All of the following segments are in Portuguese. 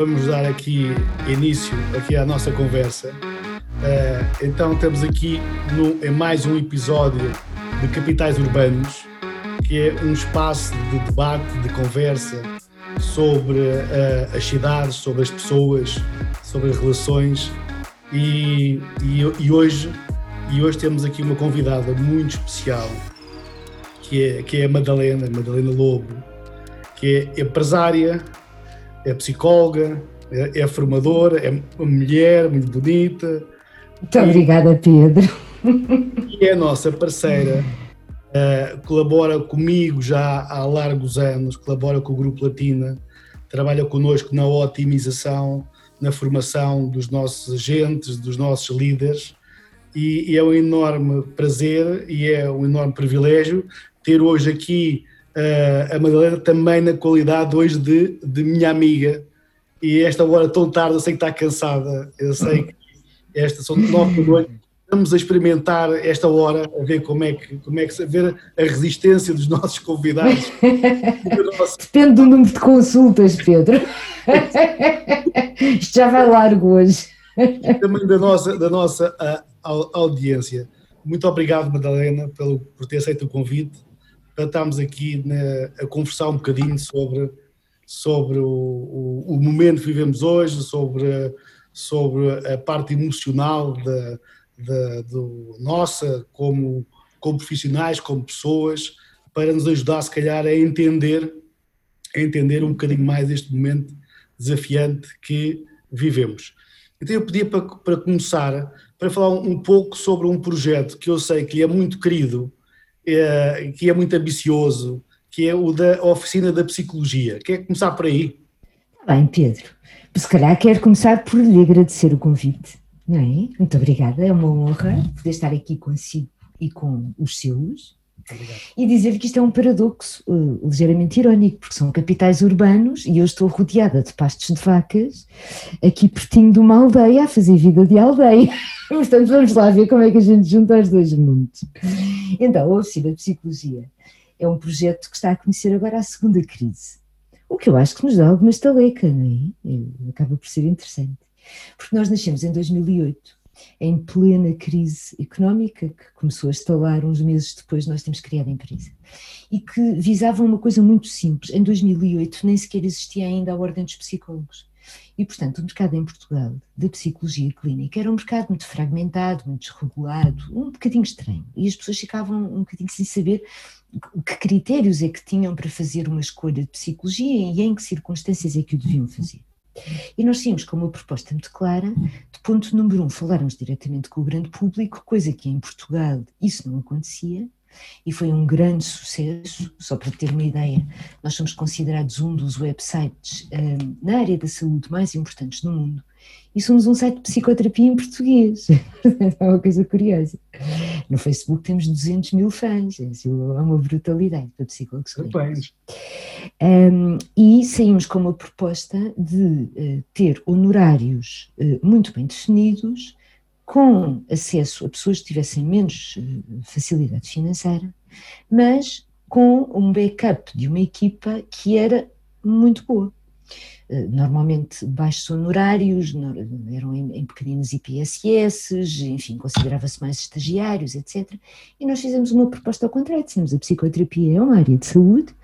vamos dar aqui início aqui à nossa conversa. Uh, então estamos aqui no, em mais um episódio de Capitais Urbanos, que é um espaço de debate, de conversa sobre uh, as cidades, sobre as pessoas, sobre as relações e, e, e, hoje e hoje temos aqui uma convidada muito especial que é, que é a Madalena, Madalena Lobo, que é empresária, é psicóloga, é, é formadora, é uma mulher muito bonita. Muito e, obrigada, Pedro. E é a nossa parceira, uh, colabora comigo já há largos anos, colabora com o Grupo Latina, trabalha connosco na otimização, na formação dos nossos agentes, dos nossos líderes. E, e é um enorme prazer e é um enorme privilégio ter hoje aqui uh, a Madalena também na qualidade hoje de, de minha amiga. E esta hora tão tarde, eu sei que está cansada, eu sei que esta são nove da noite, estamos a experimentar esta hora, a ver como é que, como é que a ver a resistência dos nossos convidados. Depende do número de consultas, Pedro. Isto já vai largo hoje. E também da nossa, da nossa a, a, audiência. Muito obrigado, Madalena, pelo, por ter aceito o convite estamos aqui na, a conversar um bocadinho sobre, sobre o, o, o, momento que vivemos hoje, sobre, sobre a parte emocional da, da, do nossa como, como profissionais, como pessoas, para nos ajudar, se calhar, a entender, a entender um bocadinho mais este momento desafiante que vivemos. Então eu pedia para, para começar, para falar um pouco sobre um projeto que eu sei que é muito querido é, que é muito ambicioso, que é o da oficina da psicologia. Quer começar por aí? Bem, Pedro, se calhar quero começar por lhe agradecer o convite, não é? Muito obrigada, é uma honra poder estar aqui consigo e com os seus. E dizer que isto é um paradoxo uh, ligeiramente irónico, porque são capitais urbanos e eu estou rodeada de pastos de vacas, aqui pertinho de uma aldeia, a fazer vida de aldeia. Portanto, vamos lá ver como é que a gente junta os dois mundos. Então, a Oficina de Psicologia é um projeto que está a conhecer agora a segunda crise, o que eu acho que nos dá alguma estaleca, não é? é acaba por ser interessante. Porque nós nascemos em 2008 em plena crise económica, que começou a estalar uns meses depois de nós termos criado a empresa, e que visava uma coisa muito simples. Em 2008 nem sequer existia ainda a Ordem dos Psicólogos. E, portanto, o mercado em Portugal da psicologia clínica era um mercado muito fragmentado, muito desregulado, um bocadinho estranho. E as pessoas ficavam um bocadinho sem saber que critérios é que tinham para fazer uma escolha de psicologia e em que circunstâncias é que o deviam fazer. E nós tínhamos como proposta muito clara, de ponto número um, falarmos diretamente com o grande público, coisa que em Portugal isso não acontecia, e foi um grande sucesso. Só para ter uma ideia, nós somos considerados um dos websites um, na área da saúde mais importantes do mundo e somos um site de psicoterapia em português. é uma coisa curiosa. No Facebook temos 200 mil fãs, é uma brutalidade para psicólogos. Um, e saímos com uma proposta de uh, ter honorários uh, muito bem definidos, com acesso a pessoas que tivessem menos uh, facilidade financeira, mas com um backup de uma equipa que era muito boa. Eh, normalmente baixos honorários, eram em, em pequeninos IPSS, enfim, considerava-se mais estagiários, etc. E nós fizemos uma proposta ao contrário, dissemos a psicoterapia é uma área de saúde,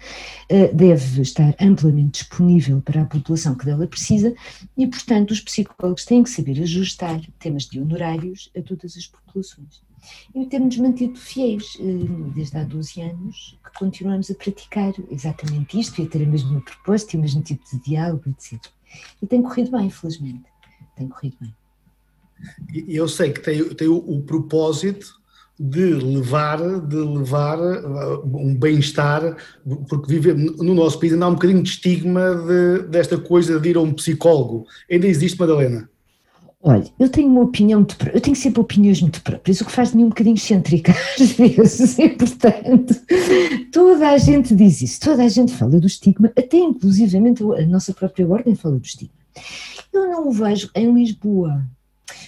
eh, deve estar amplamente disponível para a população que dela precisa e, portanto, os psicólogos têm que saber ajustar temas de honorários a todas as populações e temos mantido fiéis eh, desde há 12 anos que continuamos a praticar exatamente isto e a ter a mesma proposta e o mesmo tipo de diálogo, etc. E tem corrido bem, infelizmente. Tem corrido bem. Eu sei que tem, tem o, o propósito de levar, de levar uh, um bem-estar, porque vive, no nosso país ainda há um bocadinho de estigma de, desta coisa de ir a um psicólogo. Ainda existe, Madalena? Olha, eu tenho uma opinião muito eu tenho sempre opiniões muito próprias, o que faz de mim um bocadinho excêntrica às vezes, e portanto, toda a gente diz isso, toda a gente fala do estigma, até inclusivamente a nossa própria ordem fala do estigma. Eu não o vejo em Lisboa,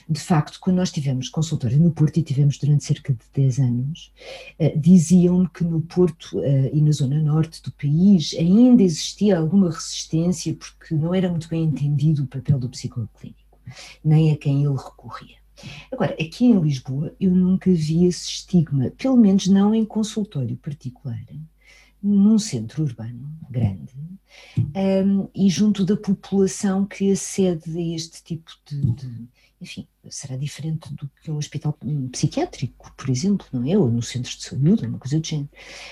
de facto, quando nós tivemos consultório no Porto, e tivemos durante cerca de 10 anos, uh, diziam-me que no Porto uh, e na zona norte do país ainda existia alguma resistência porque não era muito bem entendido o papel do psicólogo clínico, nem a quem ele recorria. Agora, aqui em Lisboa eu nunca vi esse estigma, pelo menos não em consultório particular, num centro urbano grande um, e junto da população que acede a este tipo de, de, enfim, será diferente do que um hospital psiquiátrico, por exemplo, não é? Ou no centro de saúde, uma coisa do género.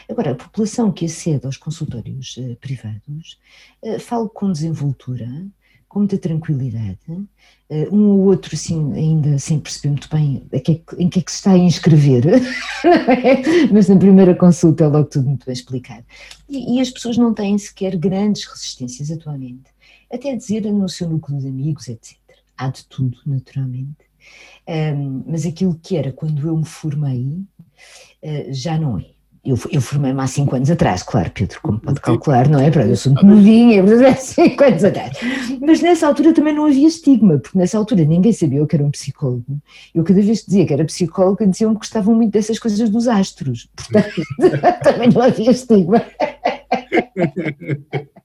Agora, a população que acede aos consultórios uh, privados uh, fala com desenvoltura, com muita tranquilidade, uh, um ou outro assim, ainda sem perceber muito bem em que, é em que é que se está a inscrever, é? mas na primeira consulta é logo tudo muito bem explicado. E, e, as pessoas não têm sequer grandes resistências atualmente, até dizer no seu núcleo de amigos, etc. Há de tudo, naturalmente. Um, mas aquilo que era quando eu me formei, uh, já não é eu, eu formei-me há 5 anos atrás, claro, Pedro, como pode calcular, não é? Eu sou muito novinha, mas é 5 anos atrás. Mas nessa altura também não havia estigma, porque nessa altura ninguém sabia eu que era um psicólogo. Eu cada vez que dizia que era psicóloga, diziam que gostavam muito dessas coisas dos astros. Portanto, também não havia estigma.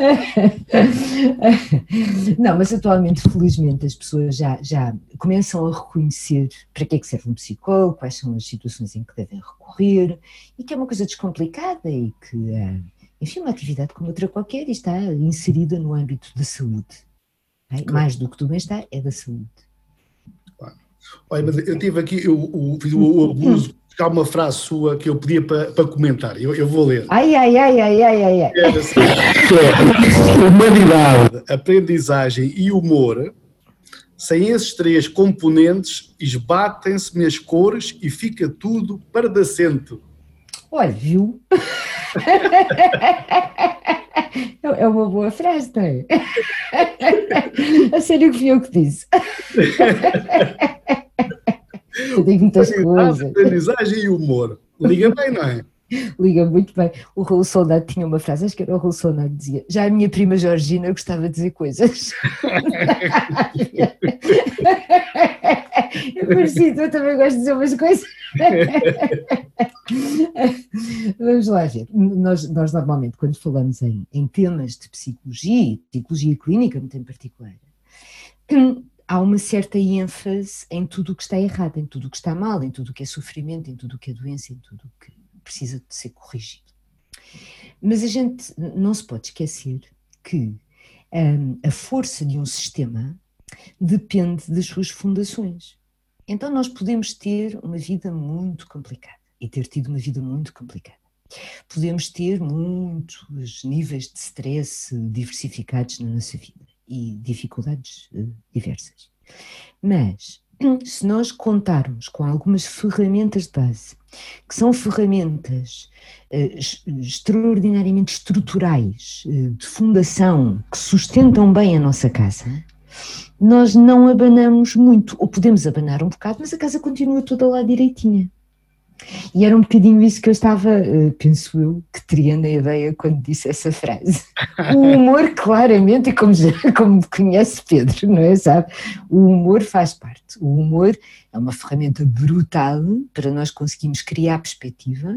Não, mas atualmente, felizmente, as pessoas já, já começam a reconhecer para que é que serve um psicólogo, quais são as situações em que devem recorrer, e que é uma coisa descomplicada e que, eh, enfim, uma atividade como outra qualquer e está inserida no âmbito da saúde. É? Mais do que do bem-estar, é da saúde. Olha, mas eu tive aqui, eu, eu fiz o, o abuso há uma frase sua que eu pedia para, para comentar. Eu, eu, vou ler. Ai, ai, ai, ai, ai, ai. ai. É assim, humanidade, aprendizagem e humor, sem esses três componentes, esbatem-se as cores e fica tudo pardacento. Olha, viu? É uma boa frase, não é? A sério que fui eu que disse. Digo muitas coisas. Aprendizagem e humor. Liga bem, não é? Liga muito bem. O Raul Soldado tinha uma frase, acho que era o Raul Soldado que dizia: Já a minha prima Georgina gostava de dizer coisas. eu parecido, eu também gosto de dizer umas coisas. Vamos lá ver. Nós, nós normalmente, quando falamos em, em temas de psicologia, psicologia clínica muito em particular, há uma certa ênfase em tudo o que está errado, em tudo o que está mal, em tudo o que é sofrimento, em tudo o que é doença, em tudo o que precisa de ser corrigido. Mas a gente não se pode esquecer que um, a força de um sistema depende das suas fundações. Então nós podemos ter uma vida muito complicada e ter tido uma vida muito complicada. Podemos ter muitos níveis de stress diversificados na nossa vida e dificuldades uh, diversas. Mas, se nós contarmos com algumas ferramentas de base, que são ferramentas uh, extraordinariamente estruturais, uh, de fundação, que sustentam bem a nossa casa, nós não abanamos muito, ou podemos abanar um bocado, mas a casa continua toda lá direitinha. E era um bocadinho isso que eu estava, eh, penso eu, que teria na ideia quando disse essa frase. O humor, claramente, e como, como conhece Pedro, não é? Sabe? O humor faz parte. O humor é uma ferramenta brutal para nós conseguirmos criar perspectiva,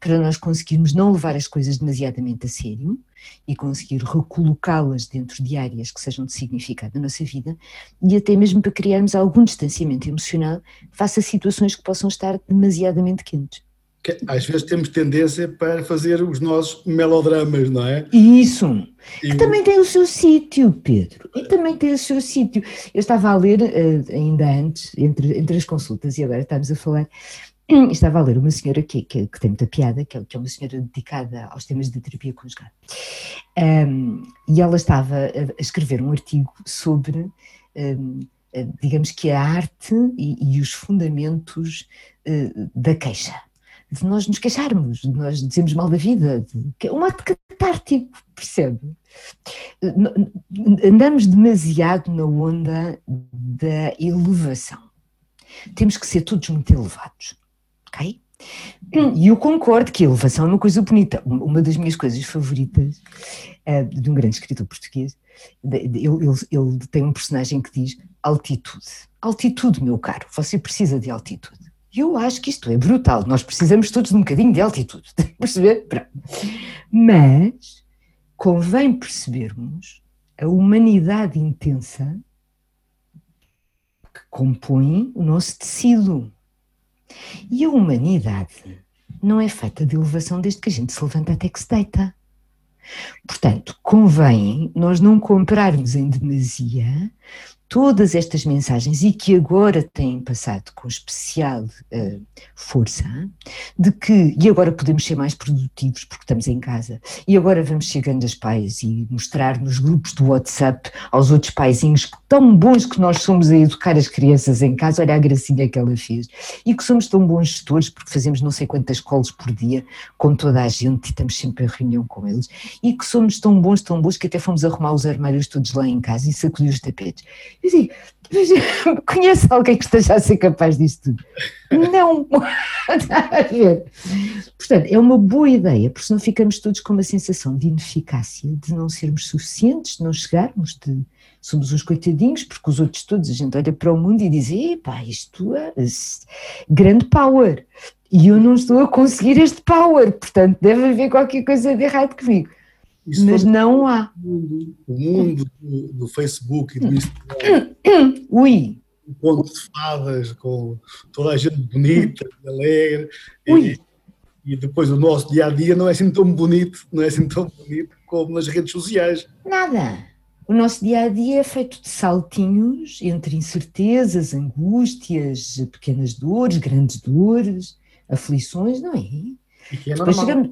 para nós conseguirmos não levar as coisas demasiadamente a sério e conseguir recolocá-las dentro de áreas que sejam de significado na nossa vida e até mesmo para criarmos algum distanciamento emocional face a situações que possam estar demasiadamente quentes. Às vezes temos tendência para fazer os nossos melodramas, não é? Isso, e... que também tem o seu sítio, Pedro, e também tem o seu sítio. Eu estava a ler, eh, ainda antes, entre, entre as consultas, e agora estamos a falar, estava a ler uma senhora que, que, que tem muita piada, que é, é, uma senhora dedicada aos temas de terapia conjugal. Um, e ela estava a, escrever um artigo sobre, um, digamos que a arte e, e os fundamentos uh, da queixa. De nós nos queixarmos, de nós dizemos mal da vida, de, é um ato catártico, percebe? Andamos demasiado na onda da elevação. Temos que ser todos muito elevados ok? E eu concordo que a elevação é uma coisa bonita. Uma das minhas coisas favoritas uh, de um grande escritor português, ele, ele, ele tem um personagem que diz altitude. Altitude, meu caro, você precisa de altitude. E eu acho que isto é brutal. Nós precisamos todos de um bocadinho de altitude. Perceber? Pronto. Mas convém percebermos a humanidade intensa que compõe o nosso tecido. E a humanidade não é feita de elevação desde que a gente se levanta até que se deita. Portanto, convém nós não comprarmos em demasia todas estas mensagens e que agora têm passado com especial uh, força, de que, e agora podemos ser mais produtivos porque estamos em casa, e agora vamos chegando aos pais e mostrar nos grupos do WhatsApp aos outros paizinhos tão bons que nós somos a educar as crianças em casa, olha a gracinha que ela fez, e que somos tão bons gestores porque fazemos não sei quantas calls por dia com toda a gente e estamos sempre em reunião com eles, e que somos tão bons, tão bons que até fomos arrumar os armários todos lá em casa e sacudir os tapetes. Digo, conhece alguém que esteja a ser capaz disso tudo? Não, a ver. Portanto, é uma boa ideia, porque senão ficamos todos com uma sensação de ineficácia, de não sermos suficientes, de não chegarmos, de somos uns coitadinhos, porque os outros todos, a gente olha para o mundo e diz, epá, isto é grande power, e eu não estou a conseguir este power, portanto deve haver qualquer coisa de errado comigo. Isso Mas não há. O mundo, do, do, Facebook e do Instagram. Ui! Um ponto de fadas com toda a gente bonita, alegre. E, e, depois o nosso dia a dia não é assim tão bonito, não é assim tão bonito como nas redes sociais. Nada. O nosso dia a dia é feito de saltinhos entre incertezas, angústias, pequenas dores, grandes dores, aflições, não é? E que é normal. Chegamos...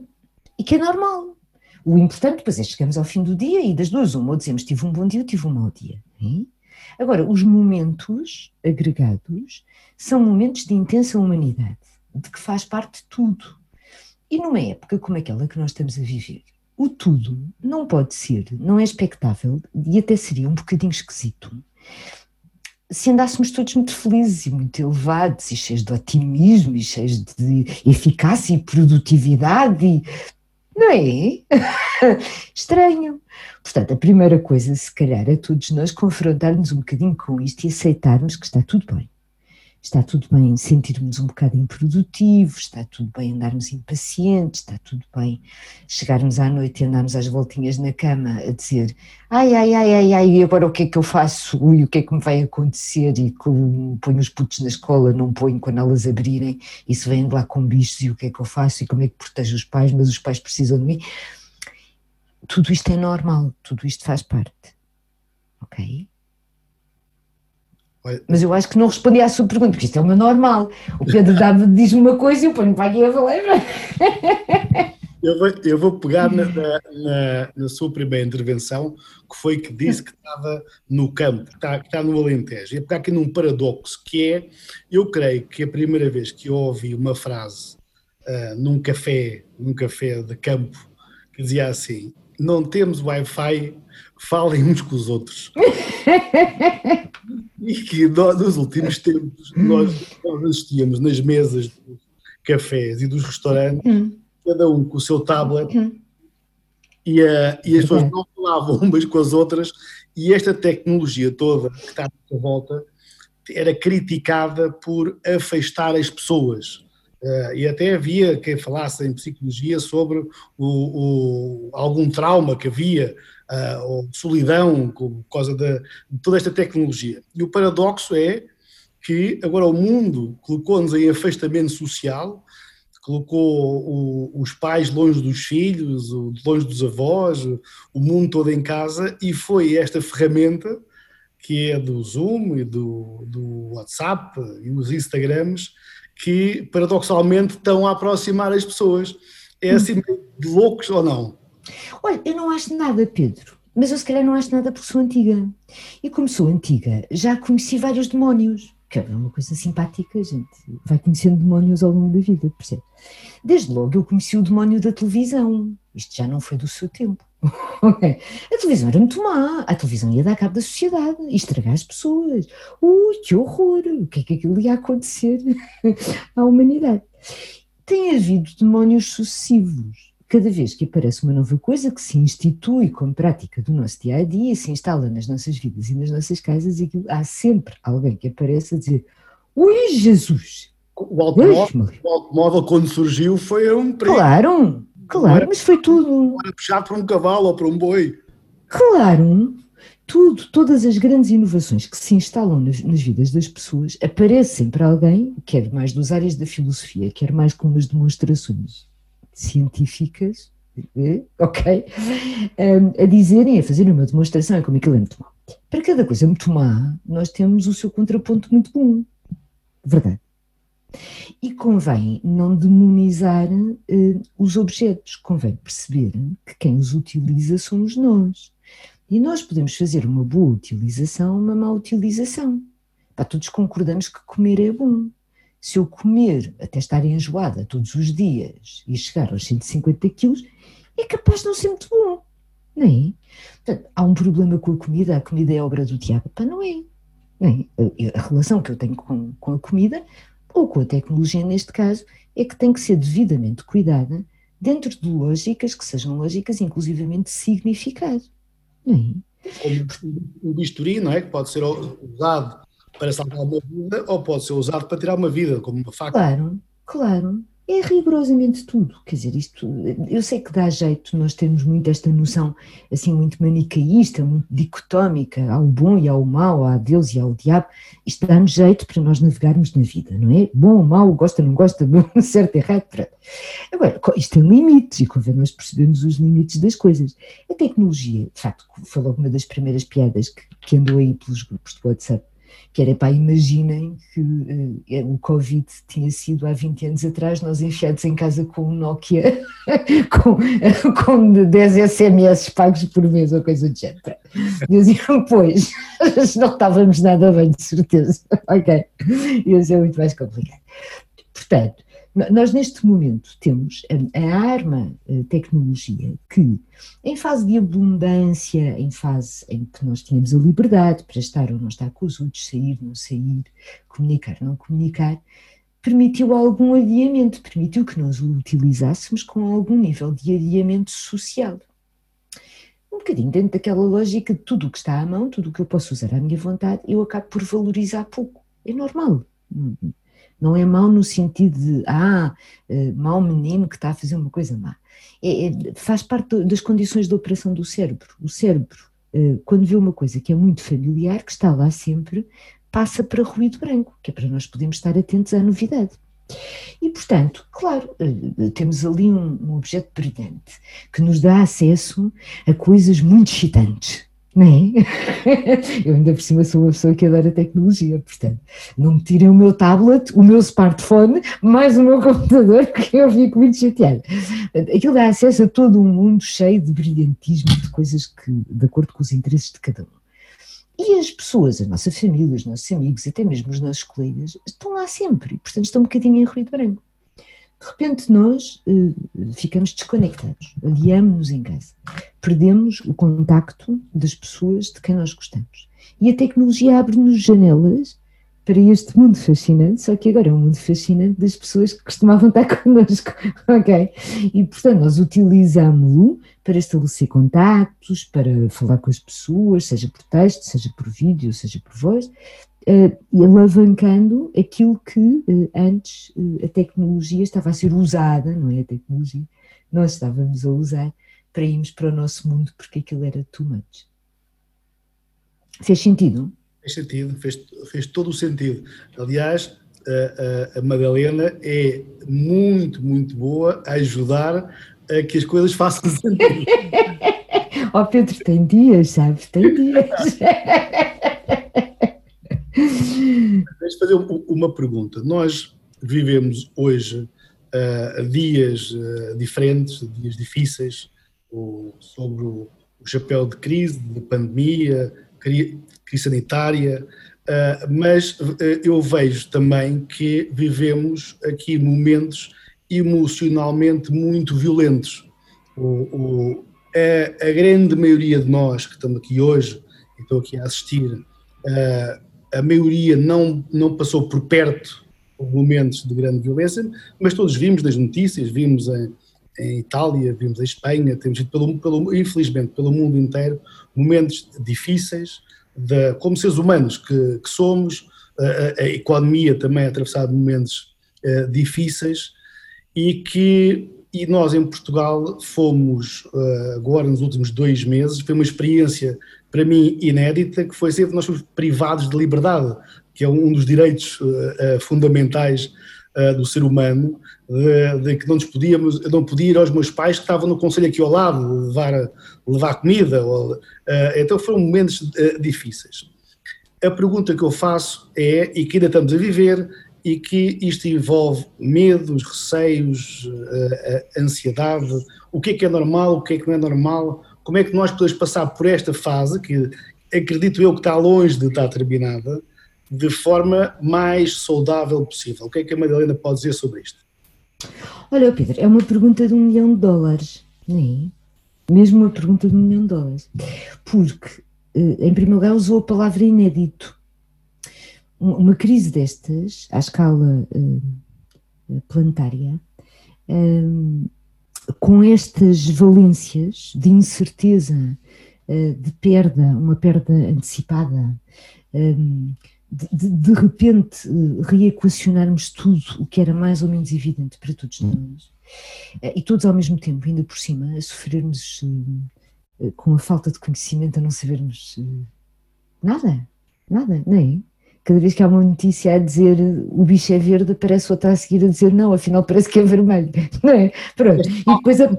E que é normal. O importante depois é chegamos ao fim do dia e das duas uma, ou dizemos tive um bom dia ou tive um mau dia. Hein? Agora, os momentos agregados são momentos de intensa humanidade, de que faz parte tudo. E numa época como aquela que nós estamos a viver, o tudo não pode ser, não é expectável e até seria um bocadinho esquisito se andássemos todos muito felizes e muito elevados e cheios de otimismo e cheios de eficácia e produtividade e não é? Estranho. Portanto, a primeira coisa, se calhar, é todos nós confrontarmos um bocadinho com isto e aceitarmos que está tudo bem está tudo bem sentirmos um bocado improdutivos, está tudo bem andarmos impacientes, está tudo bem chegarmos à noite e andarmos às voltinhas na cama a dizer ai, ai, ai, ai, ai, e agora o que é que eu faço e o que é que me vai acontecer e que ponho os putos na escola, não ponho quando elas abrirem e se vêm de lá com bichos e o que é que eu faço e como é que protejo os pais, mas os pais precisam de mim. Tudo isto é normal, tudo isto faz parte, ok? Mas eu acho que não respondi à sua pergunta, porque isto é uma normal. O Pedro diz-me uma coisa e eu ponho para aqui a valer. Eu vou, eu vou pegar na, na, na, sua primeira intervenção, que foi que disse que estava no campo, que está, que está no Alentejo. E pegar aqui num paradoxo, que é, eu creio que a primeira vez que eu ouvi uma frase uh, num café, num café de campo, que dizia assim, não temos Wi-Fi, falem uns com os outros. e que nos últimos tempos nós, nós assistíamos nas mesas dos cafés e dos restaurantes, hum. cada um com o seu tablet, hum. e, uh, e as pessoas não falavam umas com as outras, e esta tecnologia toda que está à volta era criticada por afastar as pessoas. Uh, e até havia quem falasse em psicologia sobre o, o, algum trauma que havia, uh, ou solidão, por causa de, de, toda esta tecnologia. E o paradoxo é que agora o mundo colocou-nos em afastamento social, colocou o, os pais longe dos filhos, longe dos avós, o mundo todo em casa, e foi esta ferramenta que é do Zoom e do, do WhatsApp e os Instagrams que paradoxalmente estão a aproximar as pessoas. É assim de loucos ou não? Olha, eu não acho nada, Pedro, mas eu se calhar não acho nada porque sou antiga. E como sou antiga, já conheci vários demónios, que é uma coisa simpática, gente. Vai conhecendo demónios ao longo da vida, percebe? Desde logo eu conheci o demónio da televisão. Isto já não foi do seu tempo. a televisão era muito má. A televisão ia dar cabo da sociedade e estragar as pessoas. Ui, que horror! O que é que aquilo ia acontecer à humanidade? tem havido demónios sucessivos. Cada vez que aparece uma nova coisa que se institui como prática do nosso dia a dia, se instala nas nossas vidas e nas nossas casas, aquilo, há sempre alguém que aparece a dizer: Ui, Jesus! O automóvel, o automóvel, quando surgiu, foi um perigo. Claro, claro, mas foi tudo. Era puxado por um cavalo ou por um boi. Claro, tudo, todas as grandes inovações que se instalam nas, nas, vidas das pessoas, aparece sempre alguém, quer mais das áreas da filosofia, quer mais com umas demonstrações científicas, eh, ok, a dizerem, a fazerem uma demonstração, é como aquilo é muito mau. Para cada coisa muito má, nós temos o seu contraponto muito bom. Verdade. E convém não demonizar uh, os objetos, convém perceber que quem os utiliza somos nós. E nós podemos fazer uma boa utilização, uma má utilização. Todos concordamos que comer é bom. Se eu comer até estar enjoada todos os dias e chegar aos 150 quilos, é capaz de não ser muito bom. Não é? Portanto, há um problema com a comida, a comida é obra do diabo. Pá, não é. Não é? A relação que eu tenho com, com a comida ou com a tecnologia neste caso, é que tem que ser devidamente cuidada dentro de lógicas que sejam lógicas inclusivamente de significado. Não é? Como um bisturi, não é? Que pode ser usado para salvar uma vida ou pode ser usado para tirar uma vida, como uma faca. Claro, claro é rigorosamente tudo. Quer dizer, isto, eu sei que dá jeito, nós temos muito esta noção assim muito manicaísta, muito dicotómica, ao bom e ao mau, a Deus e ao diabo. Isto dá-nos jeito para nós navegarmos na vida, não é? Bom ou mau, gosta, não gosta, certo, errado. Pronto. Agora, isto tem limites e convém nós percebermos os limites das coisas. A tecnologia, de facto, foi logo uma das primeiras piadas que, que andou aí pelos grupos de WhatsApp que era, pá, imaginem que uh, o Covid tinha sido há 20 anos atrás, nós enfiados em casa com um Nokia com, com 10 SMS pagos por mês ou coisa do género. Diziam, pois, não estávamos nada bem, de certeza. ok, ia ser muito mais complicado. Portanto, nós, neste momento, temos a, a arma a tecnologia que, em fase de abundância, em fase em que nós tínhamos a liberdade para estar ou não estar com os outros, sair, não sair, comunicar, não comunicar, permitiu algum adiamento, permitiu que nós o utilizássemos com algum nível de adiamento social. Um bocadinho dentro daquela lógica de tudo o que está à mão, tudo o que eu posso usar à minha vontade, eu acabo por valorizar pouco. É normal. Não é mau no sentido de, ah, eh, mau menino que está a fazer uma coisa má. É, é, faz parte das condições de operação do cérebro. O cérebro, eh, quando vê uma coisa que é muito familiar, que está lá sempre, passa para ruído branco, que é para nós podermos estar atentos à novidade. E, portanto, claro, eh, temos ali um, um objeto brilhante que nos dá acesso a coisas muito excitantes não é? Eu ainda por cima sou uma pessoa que adora tecnologia, portanto, não me tirem o meu tablet, o meu smartphone, mais o meu computador, que eu fico muito chateada. Aquilo dá acesso a todo um mundo cheio de brilhantismo, de coisas que, de acordo com os interesses de cada um. E as pessoas, a nossa família, os nossos amigos, até mesmo os nossos colegas, estão lá sempre, portanto estão um bocadinho em ruído branco. De repente nós uh, ficamos desconectados, aliamos-nos em casa, perdemos o contacto das pessoas de quem nós gostamos. E a tecnologia abre-nos janelas para este mundo fascinante, só que agora é um mundo fascinante das pessoas que costumavam estar connosco, ok? E portanto nós utilizámo-lo para estabelecer contactos, para falar com as pessoas, seja por texto, seja por vídeo, seja por voz, e alavancando aquilo que uh, antes uh, a tecnologia estava a ser usada, não é a tecnologia, nós estávamos a usar para irmos para o nosso mundo porque aquilo era too much. Fez sentido? Fez sentido, fez, fez todo o sentido. Aliás, a, a, Madalena é muito, muito boa a ajudar a que as coisas façam sentido. Ó oh, Pedro, tem dias, sabes? Tem dias. Deixa fazer uma pergunta. Nós vivemos hoje uh, dias uh, diferentes, dias difíceis, o, sobre o, o, chapéu de crise, de pandemia, crise sanitária, uh, mas eu vejo também que vivemos aqui momentos emocionalmente muito violentos. O, a, a, grande maioria de nós que estamos aqui hoje, e estou aqui a assistir, a maioria não, não passou por perto momentos de grande violência, mas todos vimos das notícias, vimos em, em Itália, vimos em Espanha, temos visto, pelo, pelo, infelizmente, pelo mundo inteiro, momentos difíceis, de, como seres humanos que, que somos, a, a, economia também atravessado momentos uh, difíceis e que e nós em Portugal fomos uh, agora nos últimos dois meses, foi uma experiência para mim inédita, que foi sempre nós fomos privados de liberdade, que é um dos direitos uh, fundamentais do ser humano, de, de, que não nos podíamos, eu não podia ir aos meus pais que estavam no conselho aqui ao lado, levar, levar comida, ou, então foram momentos difíceis. A pergunta que eu faço é, e que ainda estamos a viver, e que isto envolve medos, receios, ansiedade, o que é que é normal, o que é que não é normal, como é que nós podemos passar por esta fase, que acredito eu que está longe de estar terminada, de forma mais saudável possível. O que é que a Madalena pode dizer sobre isto? Olha, Pedro, é uma pergunta de um milhão de dólares, nem? É? Mesmo uma pergunta de um milhão de dólares. Porque, eh, em primeiro lugar, usou a palavra inédito uma crise destas, à escala uh, planetária, uh, com estas valências de incerteza, uh, de perda, uma perda antecipada, de, de, de, repente reequacionarmos tudo o que era mais ou menos evidente para todos nós, e todos ao mesmo tempo, ainda por cima, a sofrermos com a falta de conhecimento, a não sabermos nada, nada, nem cada vez que há uma notícia a dizer o bicho é verde, parece outra a seguir a dizer não, afinal parece que é vermelho, não é? Pronto. E depois a...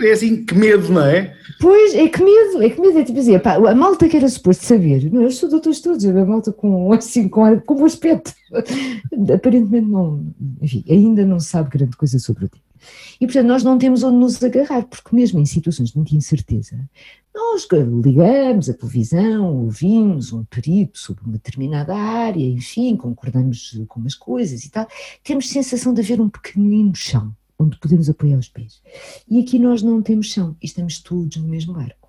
É assim, que medo, não é? Pois, é que medo, é que medo, é tipo assim, pá, a malta que era suposto saber, não, eu sou doutores todos, a malta com, assim, com, com um aspecto, aparentemente não, enfim, ainda não sabe grande coisa sobre o tema. E, portanto, nós não temos onde nos agarrar, porque mesmo em situações de muita incerteza, nós ligamos a televisão, ouvimos um perito sobre uma determinada área, enfim, concordamos com umas coisas e tal, temos sensação de haver um pequenino chão onde podemos apoiar os pés. E aqui nós não temos chão, estamos todos no mesmo barco.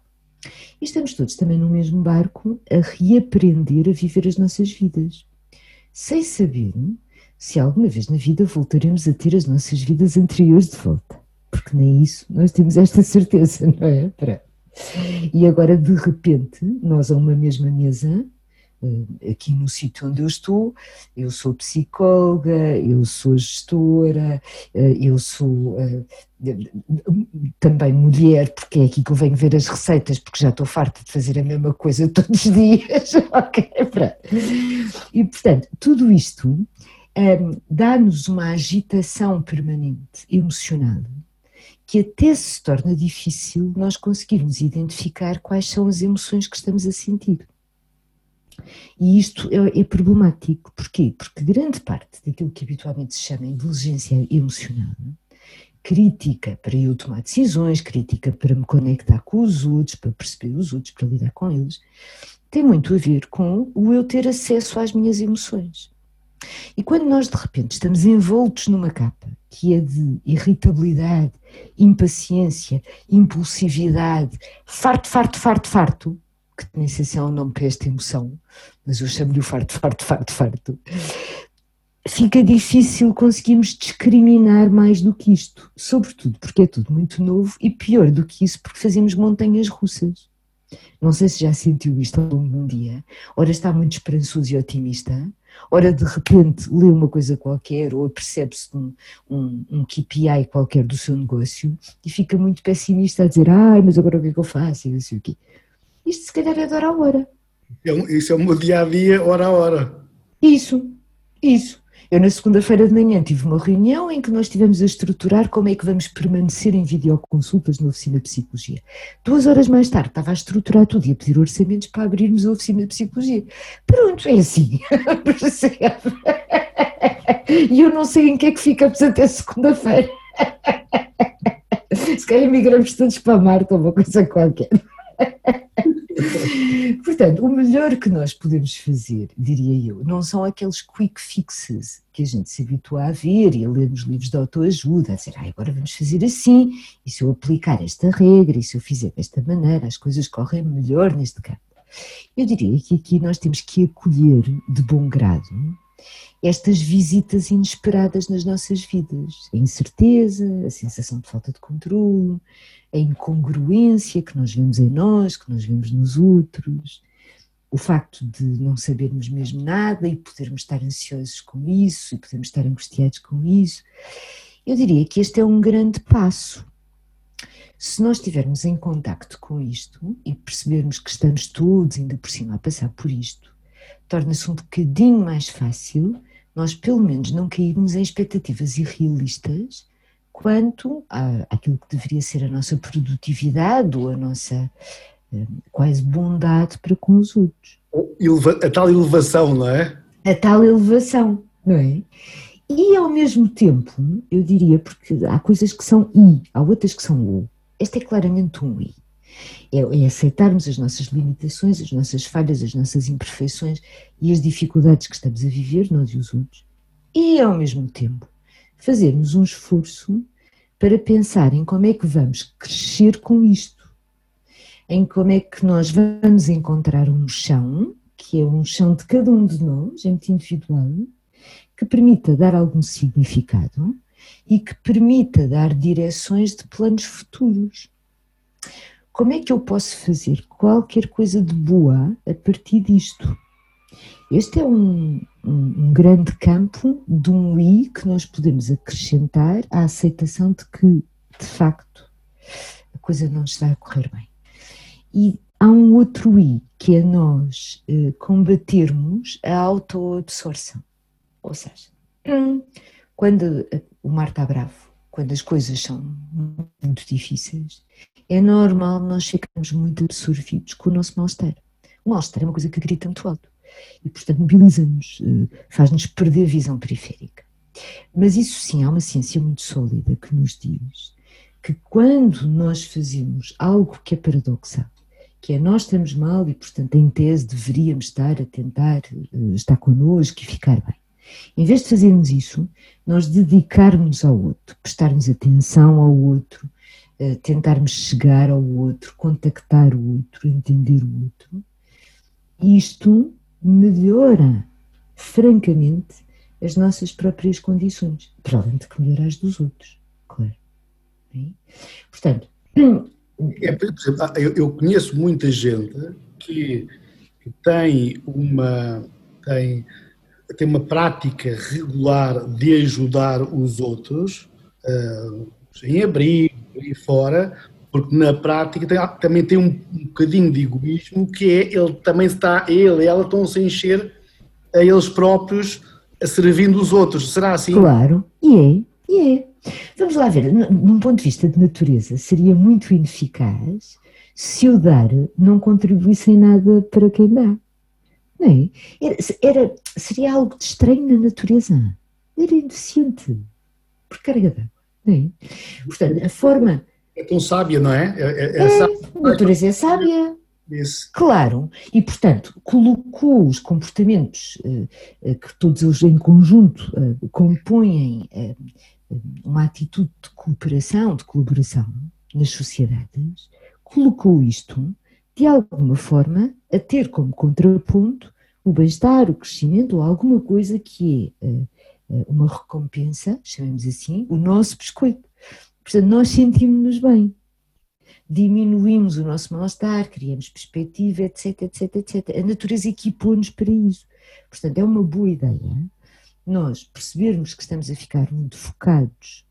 E estamos todos também no mesmo barco a reaprender a viver as nossas vidas, sem saber se alguma vez na vida voltaremos a ter as nossas vidas anteriores de volta. Porque nem isso nós temos esta certeza, não é? E agora, de repente, nós a uma mesma mesa, eh, aqui no sítio onde eu estou, eu sou psicóloga, eu sou gestora, eh, eu sou eh, também mulher, porque é aqui que eu venho ver as receitas, porque já estou farta de fazer a mesma coisa todos os dias. ok, E portanto, tudo isto um, dá-nos uma agitação permanente, emocional, que até se torna difícil nós conseguirmos identificar quais são as emoções que estamos a sentir. E isto é, é, problemático. Porquê? Porque grande parte daquilo que habitualmente se chama inteligência emocional, crítica para eu tomar decisões, crítica para me conectar com os outros, para perceber os outros, para lidar com eles, tem muito a ver com o eu ter acesso às minhas emoções. E quando nós de repente estamos envoltos numa capa que é de irritabilidade, impaciência, impulsividade, farto, farto, farto, farto, que nem sei se é um nome para esta emoção, mas eu chamo-lhe o farto, farto, farto, farto, fica difícil conseguirmos discriminar mais do que isto, sobretudo porque é tudo muito novo e pior do que isso porque fazemos montanhas russas. Não sei se já sentiu isto ao longo de um dia. Ora está muito esperançoso e otimista, ora de repente lê uma coisa qualquer ou percebe-se um, um, um KPI qualquer do seu negócio e fica muito pessimista a dizer ai, mas agora o que é que eu faço e não sei o quê. Isto se calhar é de hora a hora. Isso é o meu dia-a-dia, hora a hora. Isso, isso. Eu, na segunda-feira de manhã, tive uma reunião em que nós estivemos a estruturar como é que vamos permanecer em videoconsultas na oficina de psicologia. Duas horas mais tarde, estava a estruturar tudo e a pedir orçamentos para abrirmos a oficina de psicologia. Pronto, é assim. E eu não sei em que é que ficamos até segunda-feira. Se calhar migramos todos para Marte ou uma coisa qualquer. Portanto, o melhor que nós podemos fazer, diria eu, não são aqueles quick fixes que a gente se habitua a ver e a ler nos livros de autoajuda, a dizer, ah, agora vamos fazer assim, e se eu aplicar esta regra, e se eu fizer desta maneira, as coisas correm melhor neste campo. Eu diria que aqui nós temos que acolher de bom grado estas visitas inesperadas nas nossas vidas. A incerteza, a sensação de falta de controle, a incongruência que nós vemos em nós, que nós vemos nos outros, o facto de não sabermos mesmo nada e podermos estar ansiosos com isso e podermos estar angustiados com isso. Eu diria que este é um grande passo. Se nós estivermos em contacto com isto e percebermos que estamos todos ainda por cima a passar por isto, torna-se um bocadinho mais fácil nós pelo menos não cairmos em expectativas irrealistas quanto à, àquilo que deveria ser a nossa produtividade ou a nossa eh, quase bondade para com os outros. A tal elevação, não é? A tal elevação, não é? E ao mesmo tempo, eu diria, porque há coisas que são I, há outras que são U. Este é claramente um I. É, é, aceitarmos as nossas limitações, as nossas falhas, as nossas imperfeições e as dificuldades que estamos a viver, nós e os outros. E ao mesmo tempo, fazermos um esforço para pensar em como é que vamos crescer com isto, em como é que nós vamos encontrar um chão, que é um chão de cada um de nós, muito individual, que permita dar algum significado e que permita dar direções de planos futuros. Como é que eu posso fazer qualquer coisa de boa a partir disto? Este é um, um, grande campo de um I que nós podemos acrescentar à aceitação de que, de facto, a coisa não está a correr bem. E há um outro I, que é nós eh, combatermos a autoabsorção. Ou seja, hum, quando o mar está bravo, quando as coisas são muito difíceis, é normal nós ficarmos muito absorvidos com o nosso mal-estar. O mal-estar é uma coisa que grita muito alto e, portanto, mobiliza-nos, eh, faz-nos perder a visão periférica. Mas isso sim, há uma ciência muito sólida que nos diz que quando nós fazemos algo que é paradoxal, que é nós estamos mal e, portanto, em tese deveríamos estar a tentar uh, estar connosco e ficar bem. Em vez de fazermos isso, nós dedicarmos ao outro, prestarmos atenção ao outro, tentarmos chegar ao outro, contactar o outro, entender o outro, isto melhora francamente as nossas próprias condições, para além de que melhora as dos outros, claro. Portanto. É, por exemplo, eu, eu conheço muita gente que, que tem uma. Tem, tem uma prática regular de ajudar os outros, uh, sem abrigo e fora, porque na prática tem, também tem um, bocadinho de egoísmo que é ele também está, ele e ela estão-se a encher a eles próprios servindo os outros. Será assim? Claro, e é, e é. Vamos lá ver, num ponto de vista de natureza, seria muito ineficaz se o dar não contribuísse em nada para quem dá. Não é? Era, era, seria algo de estranho na natureza. Era indeficiente. Por carga é? Portanto, a forma é tão sábia, não é? É, é, é, a natureza é sábia. Isso. Claro, e portanto colocou os comportamentos uh, uh, que todos eles em conjunto uh, compõem uma atitude de cooperação, de colaboração nas sociedades, colocou isto de alguma forma a ter como contraponto o bem-estar, o crescimento ou alguma coisa que é uma recompensa, chamemos assim, o nosso biscoito. Portanto, nós sentimos-nos bem. Diminuímos o nosso mal-estar, criamos perspectiva, etc, etc, etc. A natureza equipou-nos para isso. Portanto, é uma boa ideia nós percebermos que estamos a ficar muito focados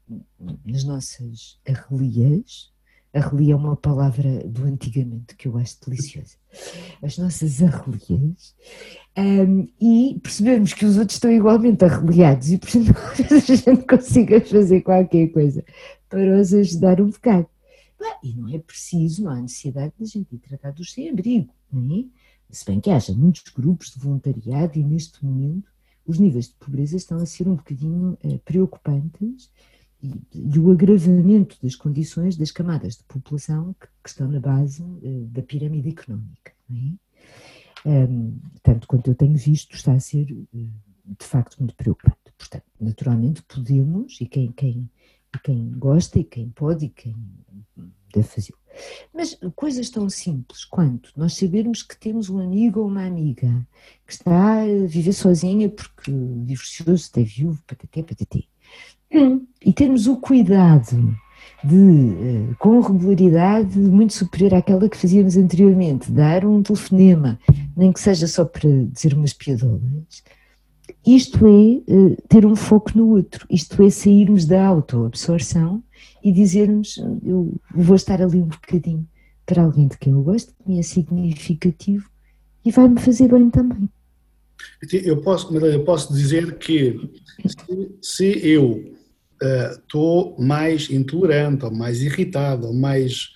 nas nossas arrelias, arrelia é uma palavra do antigamente que eu acho deliciosa, as nossas arrelias, um, e percebemos que os outros estão igualmente arreliados e portanto a gente consiga fazer qualquer coisa para os ajudar um bocado. E não é preciso, não há necessidade de a gente ir tratar dos sem-abrigo, é? Se bem que haja muitos grupos de voluntariado e neste momento os níveis de pobreza estão a ser um bocadinho eh, preocupantes e, e, o agravamento das condições das camadas de população que, que estão na base eh, da pirâmide económica. É? Um, tanto quanto eu tenho visto, está a ser eh, de facto muito preocupante. Portanto, naturalmente podemos, e quem, quem, quem gosta, e quem pode, e quem deve fazer. Mas coisas tão simples quanto nós sabermos que temos um amigo ou uma amiga que está a viver sozinha porque divorciou-se, está viúvo, patatê, patatê. E termos o cuidado de, eh, com regularidade muito superior àquela que fazíamos anteriormente, dar um telefonema, nem que seja só para dizer umas piadolas, isto é eh, ter um foco no outro, isto é sairmos da autoabsorção e dizermos eu vou estar ali um bocadinho para alguém de quem eu gosto, que me é significativo e vai-me fazer bem também. Eu posso, eu posso dizer que se, se eu estou uh, mais intolerante, ou mais irritado, ou mais.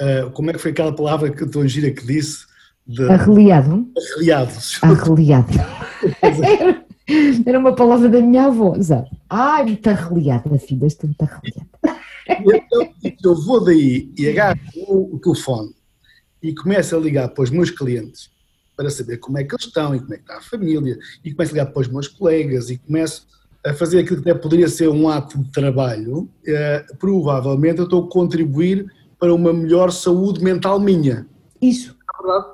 Uh, como é que foi aquela palavra que a gira que disse? De... Arreliado. Arreliado. Arreliado. Era uma palavra da minha avó, sabe? Ai, muito arreliada, filha, estou muito arreliada. Então, eu vou daí e agarro o telefone e começo a ligar para os meus clientes para saber como é que eles estão e como é que está a família e começo a ligar para os meus colegas e começo a fazer aquilo que até poderia ser um ato de trabalho, eh, provavelmente eu estou a contribuir para uma melhor saúde mental minha. Isso. É verdade?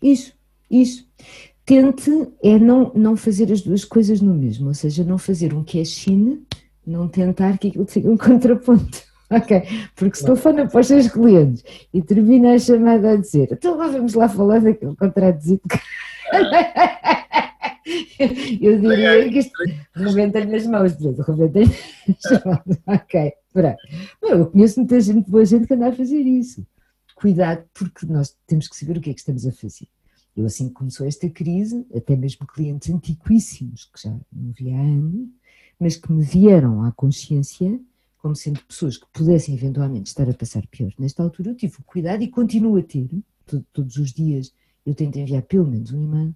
Isso, isso. Tente é não, não fazer as duas coisas no mesmo, ou seja, não fazer um que é China, não tentar que aquilo seja um contraponto. Ok, porque se telefona para os seus clientes e termina a chamada a dizer então lá vamos lá falar daquele contrato Eu diria que isto rebenta-lhe as mãos, rebenta-lhe as mãos. Ok, pronto. Eu conheço muita gente, boa gente que anda a fazer isso. Cuidado, porque nós temos que saber o que é que estamos a fazer. Eu, assim que começou esta crise, até mesmo clientes antiquíssimos, que já não via há anos, mas que me vieram à consciência como sendo pessoas que pudessem eventualmente estar a passar pior. Nesta altura eu tive o cuidado e continuo a ter, todos os dias eu tento enviar pelo menos um e-mail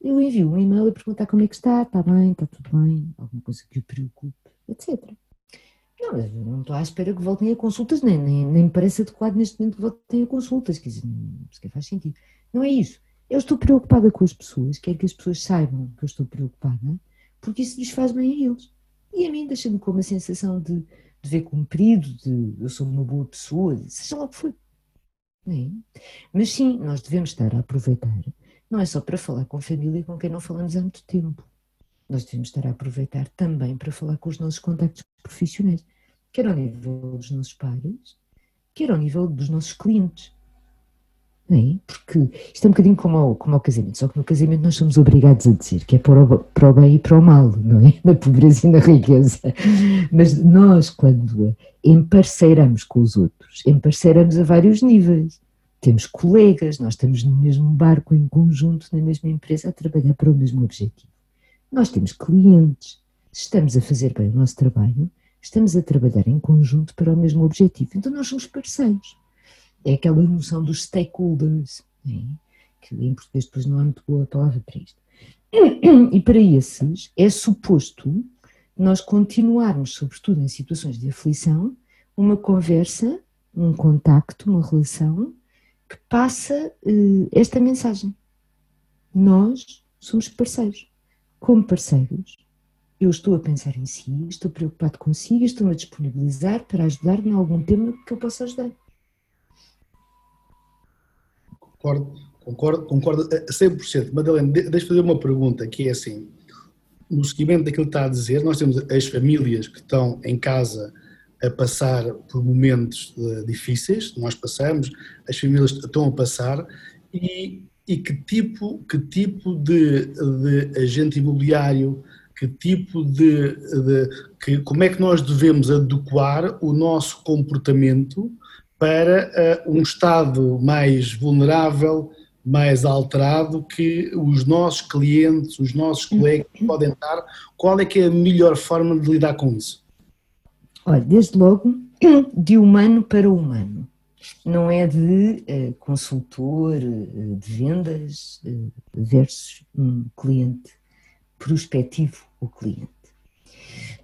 eu envio um e-mail a perguntar como é que está, está bem, está tudo bem, alguma coisa que o preocupe, etc. Não, não estou à espera que voltem a consultas, nem, nem, nem me parece adequado neste momento que voltem a consultas, quer dizer, sequer faz sentido. Não é isso. Eu estou preocupada com as pessoas, quero que as pessoas saibam que eu estou preocupada, porque isso lhes faz bem a eles. E a mim deixa-me com uma sensação de dever cumprido, de eu sou uma boa pessoa, seja lá o que for. É? Mas sim, nós devemos estar a aproveitar não é só para falar com família com quem não falamos há muito tempo. Nós devemos estar a aproveitar também para falar com os nossos contactos profissionais, quer ao nível dos nossos pares, quer ao nível dos nossos clientes. É? Porque isto é um bocadinho como ao, como ao casamento, só que no casamento nós somos obrigados a dizer que é para o, para o bem e para o mal, não é? Na pobreza e na riqueza. Mas nós, quando emparceiramos com os outros, emparceiramos a vários níveis temos colegas, nós estamos no mesmo barco em conjunto, na mesma empresa, a trabalhar para o mesmo objetivo. Nós temos clientes, estamos a fazer bem o nosso trabalho, estamos a trabalhar em conjunto para o mesmo objetivo. Então nós somos parceiros. É aquela noção dos stakeholders, né? que em português depois não há muito boa palavra para isto. E para esses é suposto nós continuarmos, sobretudo em situações de aflição, uma conversa, um contacto, uma relação que passa uh, esta mensagem. Nós somos parceiros. Como parceiros, eu estou a pensar em si, estou preocupado consigo, estou-me a disponibilizar para ajudar em algum tema que eu possa ajudar. Concordo, concordo, concordo a 100%. Madalena, deixa-me fazer uma pergunta que é assim, no seguimento daquilo que está a dizer, nós temos as famílias que estão em casa a passar por momentos eh, difíceis, nós passamos, as famílias estão a passar, e, e que tipo, que tipo de, de agente imobiliário, que tipo de, de que, como é que nós devemos adequar o nosso comportamento para uh, um estado mais vulnerável, mais alterado que os nossos clientes, os nossos colegas podem estar, qual é que é a melhor forma de lidar com isso? Olha, desde logo, de humano para humano. Não é de uh, consultor uh, de vendas uh, versus um cliente prospectivo ou cliente.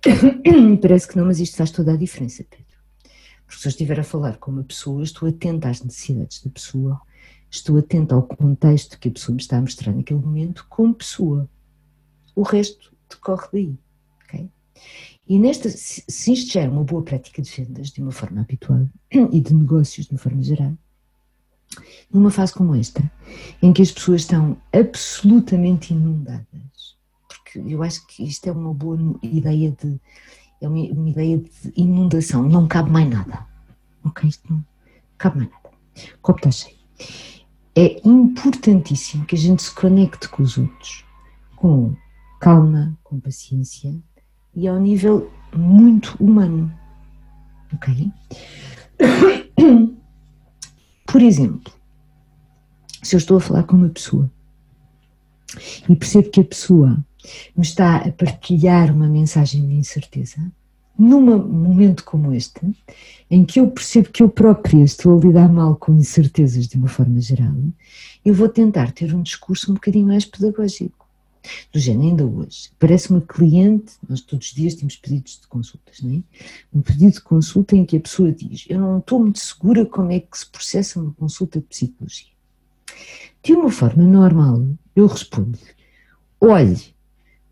Parece que não, mas isto faz toda a diferença, Pedro. Porque se eu estiver a falar com uma pessoa, estou atenta às necessidades da pessoa, estou atenta ao contexto que a pessoa me está a mostrar naquele momento como pessoa. O resto decorre daí. Okay? E nesta, se isto já é uma boa prática de vendas de uma forma habitual e de negócios de uma forma geral, numa fase como esta, em que as pessoas estão absolutamente inundadas, porque eu acho que isto é uma boa ideia de é uma, uma ideia de inundação, não cabe mais nada. Ok? Isto não cabe mais nada. O copo está cheio. É importantíssimo que a gente se conecte com os outros com calma, com paciência e ao nível muito humano. Ok? Por exemplo, se eu estou a falar com uma pessoa e percebo que a pessoa me está a partilhar uma mensagem de incerteza, num momento como este, em que eu percebo que eu própria estou a lidar mal com incertezas de uma forma geral, eu vou tentar ter um discurso um bocadinho mais pedagógico. Do género, ainda hoje, parece uma cliente, nós todos os dias temos pedidos de consultas, não é? Um pedido de consulta em que a pessoa diz: Eu não estou muito segura como é que se processa uma consulta de psicologia. De uma forma normal, eu respondo: Olhe,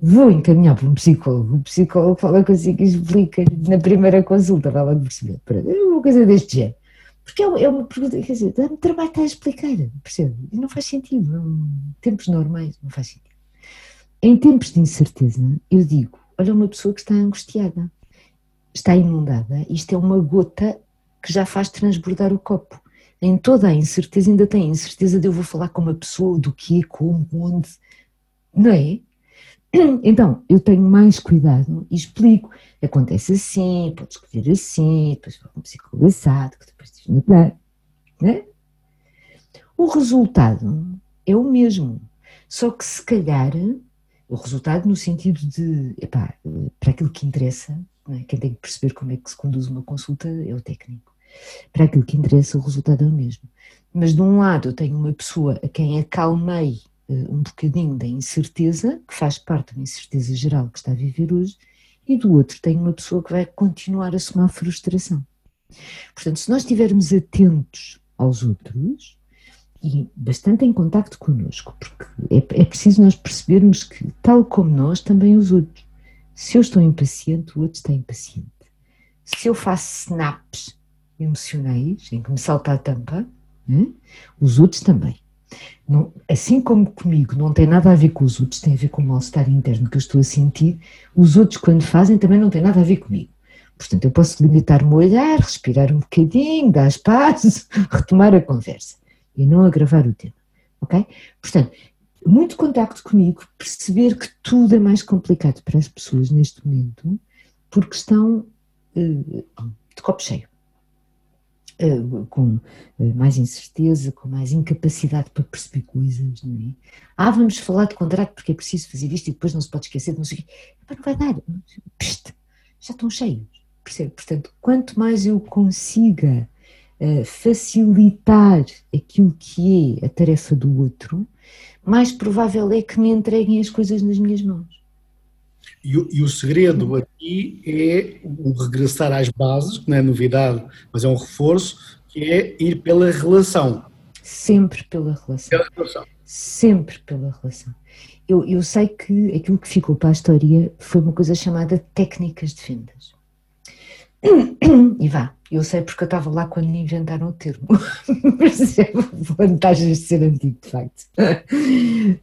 vou encaminhar para um psicólogo, o psicólogo fala consigo e explica na primeira consulta, vai logo perceber. É uma coisa deste género. Porque é uma, é pergunta, quer dizer, dá-me trabalho a explicar, percebe? E não faz sentido, não, tempos normais, não faz sentido. Em tempos de incerteza, eu digo: olha, uma pessoa que está angustiada, está inundada, isto é uma gota que já faz transbordar o copo. Em toda a incerteza, ainda tem a incerteza de eu vou falar com uma pessoa, do que, como, onde, não é? Então, eu tenho mais cuidado e explico. Acontece assim, pode escolher assim, depois vai um psicólogo assado, que depois diz não dá, né? O resultado é o mesmo, só que se calhar o resultado no sentido de, epá, para aquilo que interessa, é? quem tem que perceber como é que se conduz uma consulta é o técnico. Para aquilo que interessa, o resultado é o mesmo. Mas de um lado eu tenho uma pessoa a quem acalmei eh, um bocadinho da incerteza, que faz parte da incerteza geral que está a viver hoje, e do outro tenho uma pessoa que vai continuar a somar frustração. Portanto, se nós estivermos atentos aos outros e bastante em contacto connosco, porque é, é preciso nós percebermos que, tal como nós, também os outros. Se eu estou impaciente, o outro está impaciente. Se eu faço snaps emocionais, em que me salta a tampa, né, os outros também. Não, assim como comigo não tem nada a ver com os outros, tem a ver com o mal-estar interno que eu estou a sentir, os outros, quando fazem, também não tem nada a ver comigo. Portanto, eu posso limitar-me a olhar, respirar um bocadinho, dar espaço, retomar a conversa e não agravar o tema. Ok? Portanto, muito contacto comigo, perceber que tudo é mais complicado para as pessoas neste momento, porque estão uh, de copo cheio. Uh, com uh, mais incerteza, com mais incapacidade para perceber coisas, não é? Ah, vamos falar de contrato porque é preciso fazer isto e depois não se pode esquecer de não sei o quê. Não vai dar. Já estão cheios, percebe? Portanto, quanto mais eu consiga uh, facilitar aquilo que é a tarefa do outro, mais provável é que me entreguem as coisas nas minhas mãos. E, e, o segredo aqui é o regressar às bases, que não é novidade, mas é um reforço, que é ir pela relação. Sempre pela relação. Pela relação. Sempre pela relação. Eu, eu sei que aquilo que ficou para a história foi uma coisa chamada técnicas de vendas. E vá, eu sei porque eu estava lá quando inventaram o termo. Percebo vantagens de ser antigo, de facto.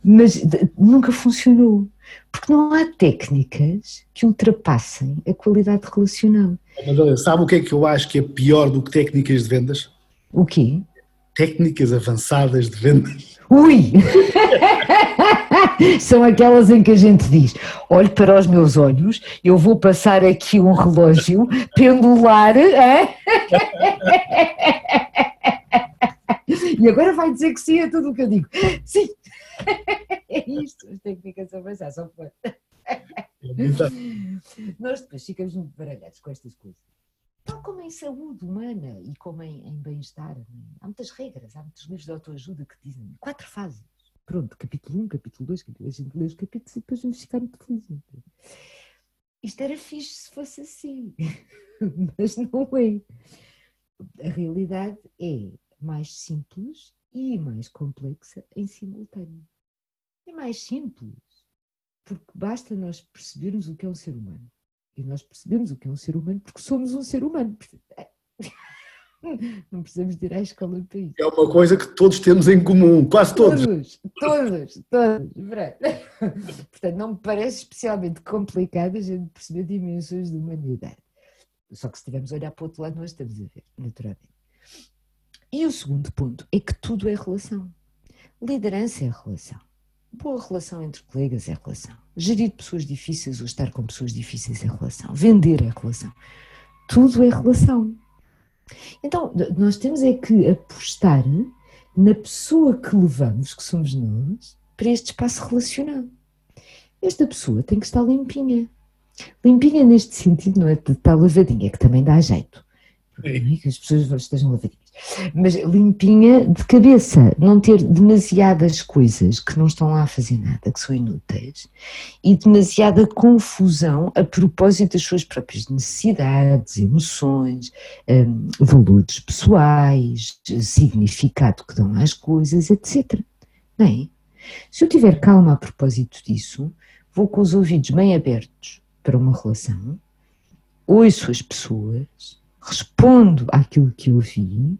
Mas nunca funcionou. Porque não há técnicas que ultrapassem a qualidade relacional. Mas olha, sabe o que é que eu acho que é pior do que técnicas de vendas? O quê? Técnicas avançadas de vendas. Ui! São aquelas em que a gente diz: olhe para os meus olhos, eu vou passar aqui um relógio pendular. É? e agora vai dizer que sim a tudo o que eu digo. Sim! É isto, as técnicas avançadas, só foi. Nós depois ficamos muito baralhados com estas coisas. Tal como em saúde humana e como em, em bem-estar. Há muitas regras, há muitos livros de autoajuda que dizem quatro fases. Pronto, capítulo 1, capítulo 2, capítulo 2, a gente lê os capítulos e depois vamos ficar muito felizes. Isto era fixe se fosse assim, mas não é. A realidade é mais simples e mais complexa em simultâneo. É mais simples, porque basta nós percebermos o que é um ser humano. E nós percebemos o que é um ser humano porque somos um ser humano. Não precisamos de ir à escola para isso. É uma coisa que todos temos em comum, quase todos. Todos, todos, todos. Portanto, não me parece especialmente complicado a gente perceber dimensões de humanidade. Só que se estivermos a olhar para o outro lado, nós estamos a ver, naturalmente. E o segundo ponto é que tudo é relação. Liderança é relação. Boa relação entre colegas é relação. Gerir pessoas difíceis ou estar com pessoas difíceis é relação. Vender é relação. Tudo é relação. Então, nós temos é que apostar na pessoa que levamos, que somos nós, para este espaço relacional. Esta pessoa tem que estar limpinha. Limpinha neste sentido, não é de estar lavadinha, que também dá jeito. É que as pessoas estejam lavadinhas mas limpinha de cabeça, não ter demasiadas coisas que não estão lá a fazer nada, que são inúteis, e demasiada confusão a propósito das suas próprias necessidades, emoções, um, valores pessoais, significado que dão às coisas, etc. Bem, se eu tiver calma a propósito disso, vou com os ouvidos bem abertos para uma relação, ouço as pessoas, respondo àquilo que ouvi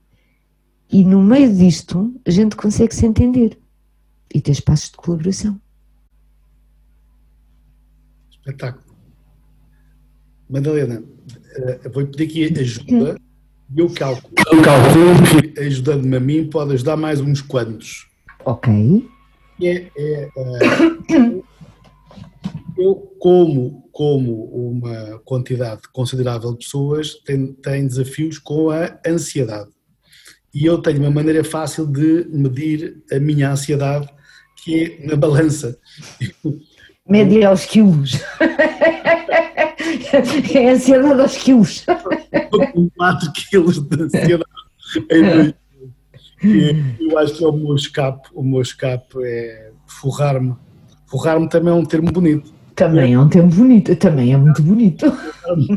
e no meio disto, a gente consegue se entender e ter espaços de colaboração. Espetáculo. Madalena, eh, vou pedir aqui ajuda eu calculo. Eu calculo que ajudando-me a mim pode ajudar mais uns quantos. Ok. É, é, é, eu, como, como uma quantidade considerável de pessoas, tem, tem desafios com a ansiedade e eu tenho uma maneira fácil de medir a minha ansiedade, que é na balança. Mede aos quilos. É ansiedade aos quilos. Com 4 quilos de ansiedade em Eu acho que é o meu escape. O meu escape é forrar-me. Forrar-me também é um termo bonito. Também é um termo bonito, também é muito bonito.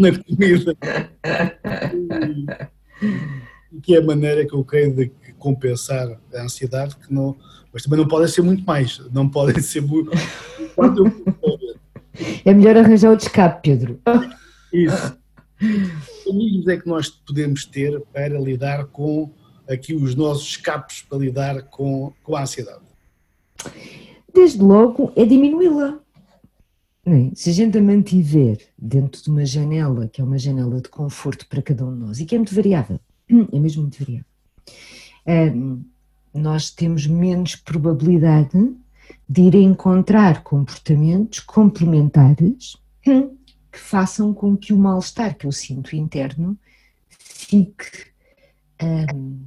Na comida que é a maneira que eu creio de compensar a ansiedade, que não, mas também não podem ser muito mais, não podem ser muito. é melhor arranjar o escape, Pedro. Isso. Que amigos é que nós podemos ter para lidar com aqui os nossos escapes para lidar com, com a ansiedade? Desde logo é diminuí-la. É? Se a gente a mantiver dentro de uma janela, que é uma janela de conforto para cada um de nós e que é muito variável, é mesmo variável. Um, nós temos menos probabilidade de ir encontrar comportamentos complementares que façam com que o mal-estar que eu sinto interno fique, um,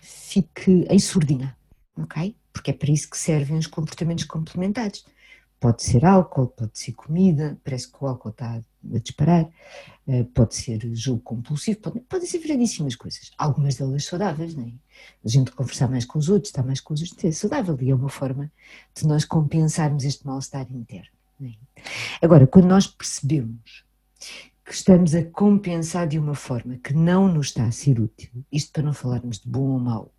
fique em surdina, ok? Porque é para isso que servem os comportamentos complementares. Pode ser álcool, pode ser comida, parece que o álcool está a disparar, eh, pode ser jogo compulsivo, pode, podem ser variedíssimas coisas. Algumas delas saudáveis, não é? A gente conversar mais com os outros, estar mais com os outros, é saudável e é uma forma de nós compensarmos este mal-estar interno. É? Agora, quando nós percebemos que estamos a compensar de uma forma que não nos está a ser útil, isto para não falarmos de bom ou mau,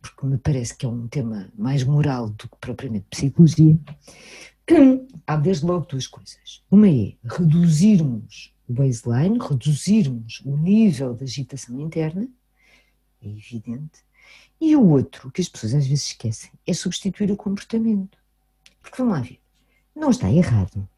porque me parece que é um tema mais moral do que propriamente psicologia, há desde logo duas coisas. Uma é reduzirmos o baseline, reduzirmos o nível de agitação interna, é evidente, e o outro, que as pessoas às vezes esquecem, é substituir o comportamento. Porque vamos lá ver, não está errado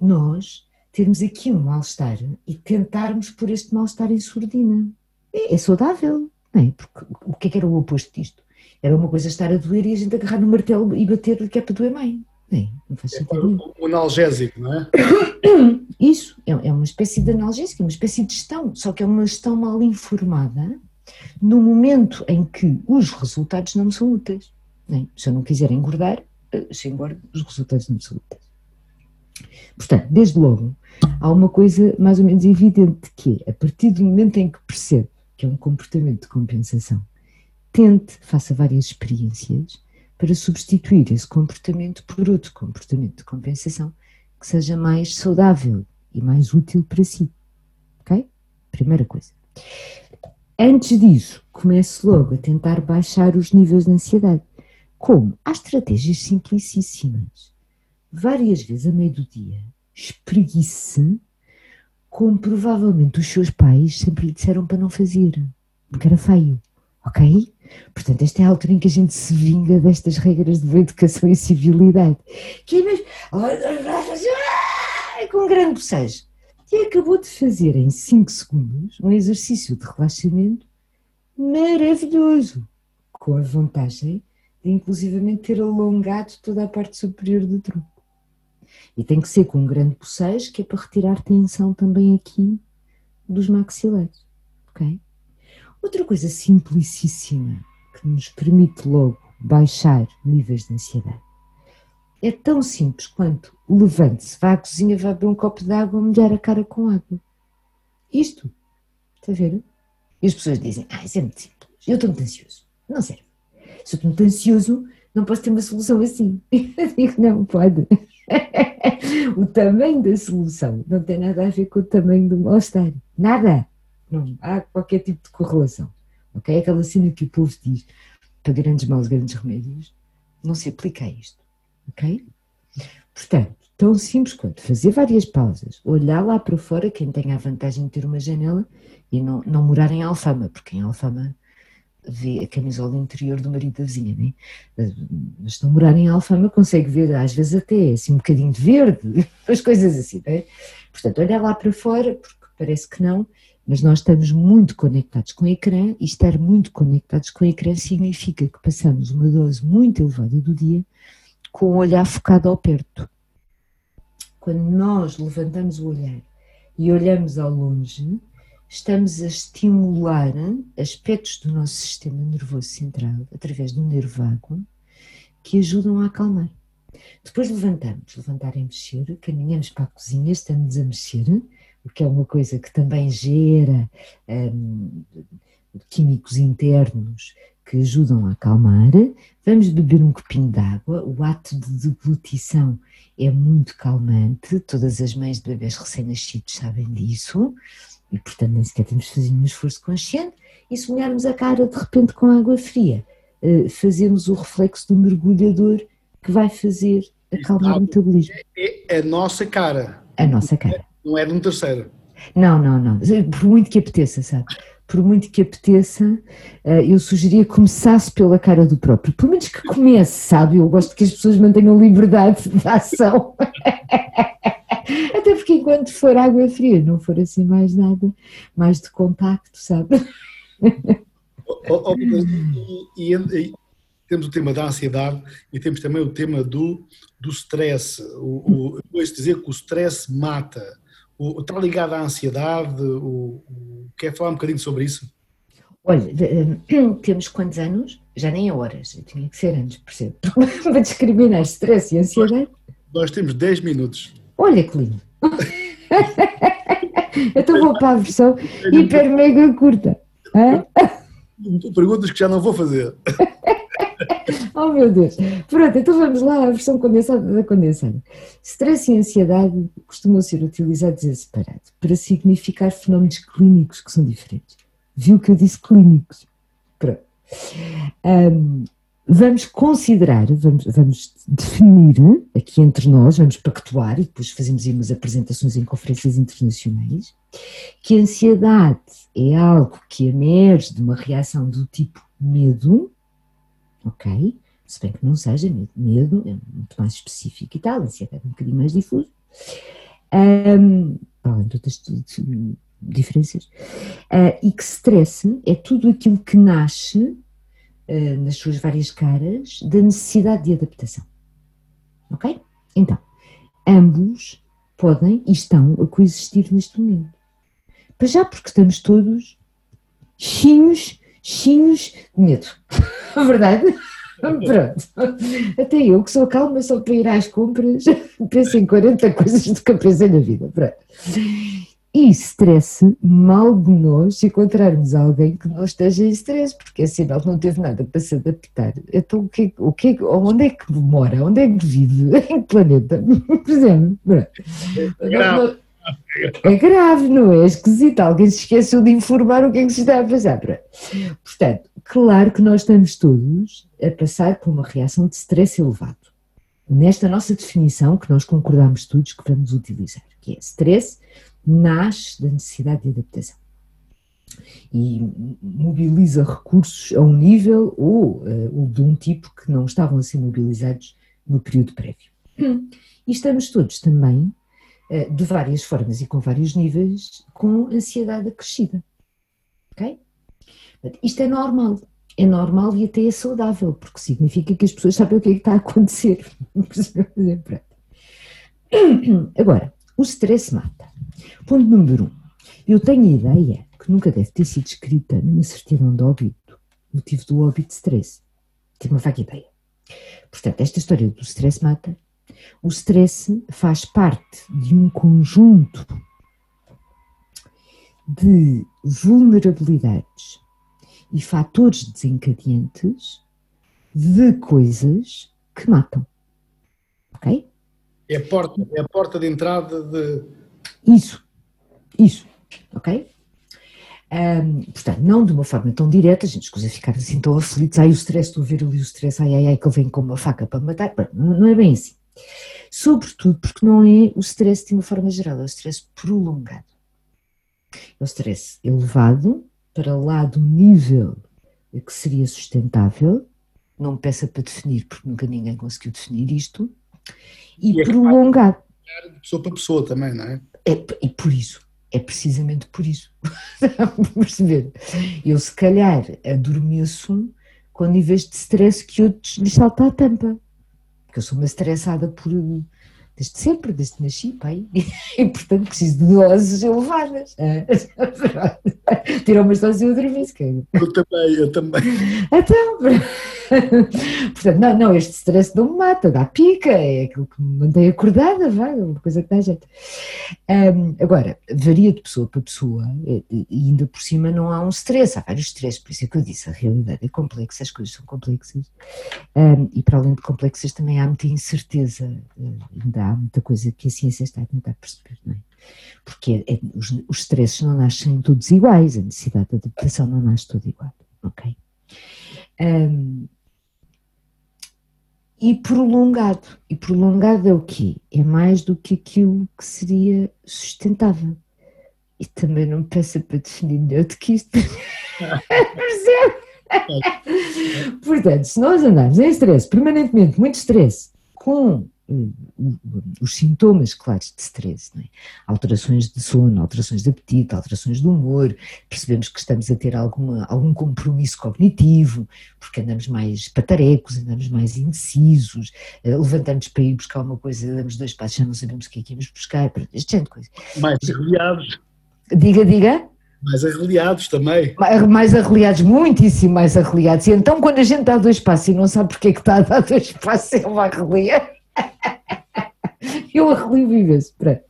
nós termos aqui um mal-estar e tentarmos por este mal-estar em surdina. É, é saudável, não é? Porque o que é que era o oposto disto? Era uma coisa estar a doer e a gente agarrar no martelo e bater que é para doer bem. Bem, não faz é sentido. É um analgésico, não é? Isso, é, é uma espécie de analgésico, é uma espécie de gestão, só que é uma gestão mal informada no momento em que os resultados não são úteis. É? Se eu não quiser engordar, eh, se engordo, os resultados não são úteis. Portanto, desde logo, há uma coisa mais ou menos evidente que é, a partir do momento em que percebe que é um comportamento de compensação, tente, faça várias experiências para substituir esse comportamento por outro comportamento de compensação que seja mais saudável e mais útil para si. Ok? Primeira coisa. Antes disso, comece logo a tentar baixar os níveis de ansiedade. Como? Há estratégias simplicíssimas. Várias vezes a meio do dia, espreguice como provavelmente os seus pais sempre lhe disseram para não fazer, porque era feio, ok? Portanto, esta é a altura em que a gente se vinga destas regras de educação e civilidade. Que é mesmo, com um grande bocejo. E acabou de fazer em 5 segundos um exercício de relaxamento maravilhoso, com a vantagem de inclusivamente ter alongado toda a parte superior do tronco. E tem que ser com um grande bocejo, que é para retirar tensão também aqui dos maxilares. Ok? Outra coisa simplicíssima que nos permite logo baixar níveis de ansiedade é tão simples quanto levante-se, vá à cozinha, vá beber um copo de água, molhar a cara com água. Isto. Está a ver? E as pessoas dizem, ah, isso é muito simples, eu estou muito ansioso. Não serve. Se eu estou muito ansioso, não posso ter uma solução assim. Eu digo, não pode. o tamanho da solução não tem nada a ver com o tamanho do mal-estar. Nada. Não há qualquer tipo de correlação. Ok? Aquela cena que o povo diz para grandes males, grandes remédios, não se aplica a isto. Ok? Portanto, tão simples quanto fazer várias pausas, olhar lá para fora, quem tem a vantagem de ter uma janela e não, não morar em Alfama, porque em Alfama vê a camisola interior do marido da vizinha, né? mas não morar em Alfama consegue ver às vezes até assim um bocadinho de verde, as coisas assim, né? Portanto, olhar lá para fora, porque parece que não, mas nós estamos muito conectados com o ecrã e estar muito conectados com o ecrã significa que passamos uma dose muito elevada do dia com o olhar focado ao perto. Quando nós levantamos o olhar e olhamos ao longe, estamos a estimular aspectos do nosso sistema nervoso central através do nervo vago que ajudam a acalmar. Depois levantamos, levantar e mexer, caminhamos para a cozinha, estamos a mexer, que é uma coisa que também gera hum, químicos internos que ajudam a acalmar. Vamos beber um copinho de água. O ato de deglutição é muito calmante. Todas as mães de bebês recém-nascidos sabem disso e portanto nem sequer temos de fazer um esforço consciente, e se molharmos a cara de repente com água fria, uh, fazemos o reflexo do mergulhador que vai fazer acalmar o metabolismo. É, é a nossa cara. A nossa cara. Não é de um terceiro. Não, não, não. Por muito que apeteça, sabe? Por muito que apeteça, eh, eu sugeria que começasse pela cara do próprio. Pelo menos que comece, sabe? Eu gosto que as pessoas mantenham liberdade de ação. Até porque enquanto for água fria, não for assim mais nada, mais de contacto, sabe? Oh, oh, e, e, e, temos o tema da ansiedade e temos também o tema do, do stress. O, o, eu dizer que o stress mata. O, está ligado à ansiedade? O, o, quer falar um bocadinho sobre isso? Olha, temos quantos anos? Já nem horas, eu tinha que ser anos, percebo. Para discriminar stress e ansiedade. Nós, nós temos 10 minutos. Olha que lindo! então vou para a versão hiper mega curta. Perguntas que já não vou fazer. oh meu Deus. Pronto, então vamos lá à versão condensada da condensada. Stress e ansiedade costumam ser utilizados em separado para significar fenómenos clínicos que são diferentes. Viu que eu disse clínicos? Pronto. Um, vamos considerar, vamos, vamos definir aqui entre nós, vamos pactuar e depois fazemos aí umas apresentações em conferências internacionais, que a ansiedade é algo que emerge de uma reação do tipo medo, ok? Se bem que não seja medo, é muito mais específico e tal, ansiedade é um bocadinho mais difuso. Um, além de outras diferenças, uh, e que stress é tudo aquilo que nasce eh, nas suas várias caras, da necessidade de adaptação. Ok? Então, ambos podem e estão a coexistir neste momento. Para já porque estamos todos chinhos, chinhos de medo. Verdade? Pronto. Até eu, que sou calma só para ir às compras, penso em 40 coisas do que eu pensei na vida. Pronto. E stress, mal de nós, se encontrarmos alguém que não esteja em stress, porque é sinal que não teve nada para se adaptar. Então, o que, o que, onde é que mora? Onde é que vive? Em que planeta? Por exemplo, é grave. É grave, não é? É esquisito. Alguém se esqueceu de informar o que é que se está a passar. Portanto, claro que nós estamos todos a passar por uma reação de stress elevado. nesta nossa definição que nós concordamos todos que vamos utilizar, que é stress nasce da necessidade de adaptação e mobiliza recursos a um nível ou, ou de um tipo que não estavam a ser mobilizados no período prévio. E estamos todos também, de várias formas e com vários níveis, com ansiedade acrescida. Ok? Isto é normal é normal e até é saudável, porque significa que as pessoas sabem o que é que está a acontecer. Agora, o stress mata. Ponto número um. Eu tenho a ideia que nunca deve ter sido escrita numa certidão de óbito, motivo do óbito de stress. Tenho uma vaga ideia. Portanto, esta história do stress mata. O stress faz parte de um conjunto de vulnerabilidades e fatores desencadeantes de coisas que matam. Ok? É a porta, é a porta de entrada de. Isso, isso, ok? Um, portanto, não de uma forma tão direta, a gente escusa ficar assim tão aflitos, ai o stress, estou a ver ali o stress, ai ai ai, que ele vem com uma faca para matar, não, não é bem assim. Sobretudo porque não é o stress de uma forma geral, é o stress prolongado. É o stress elevado, para lá do nível que seria sustentável, não me peça para definir, porque nunca ninguém conseguiu definir isto, e, e é prolongado. De pessoa para pessoa também, não é? é e por isso, é precisamente por isso. perceber? Eu, se calhar, adormeço com níveis de stress que outros lhes salta a tampa. Eu sou uma estressada por desde sempre, desde que nasci, pai, e, portanto preciso de doses elevadas. Tirou umas doses e eu adormeço. Eu também, eu também. Então, portanto, não, não, este stress não me mata, dá pica, é aquilo que me mantém acordada, vai, uma coisa que dá jeito. Um, agora, varia de pessoa para pessoa e ainda por cima não há um stress, há vários stress, por isso é que eu disse, a realidade é complexa, as coisas são complexas um, e para além de complexas também há muita incerteza, ainda há muita coisa que a ciência está a tentar perceber, não é? Porque é, os, os stresses não nascem todos iguais, a necessidade de adaptação não nasce toda igual, ok? Um, e prolongado. E prolongado é o quê? É mais do que aquilo que seria sustentável. E também não me peça para definir melhor do que isto. Percebe? Portanto, se nós andarmos em stress, permanentemente, muito stress, com os sintomas claros de stress, é? alterações de sono, alterações de apetite, alterações de humor, percebemos que estamos a ter alguma, algum compromisso cognitivo, porque andamos mais patarecos, andamos mais indecisos, eh, levantamos para ir buscar uma coisa, damos dois passos, já não sabemos o que é que íamos buscar, este género de coisa. Mais arreliados. Diga, diga. Mais arreliados também. Mais arreliados, muitíssimo mais arreliados. E então, quando a gente dá dois passos e não sabe porque é que está a dar dois passos, ele vai arreliar. Eu imenso, pronto.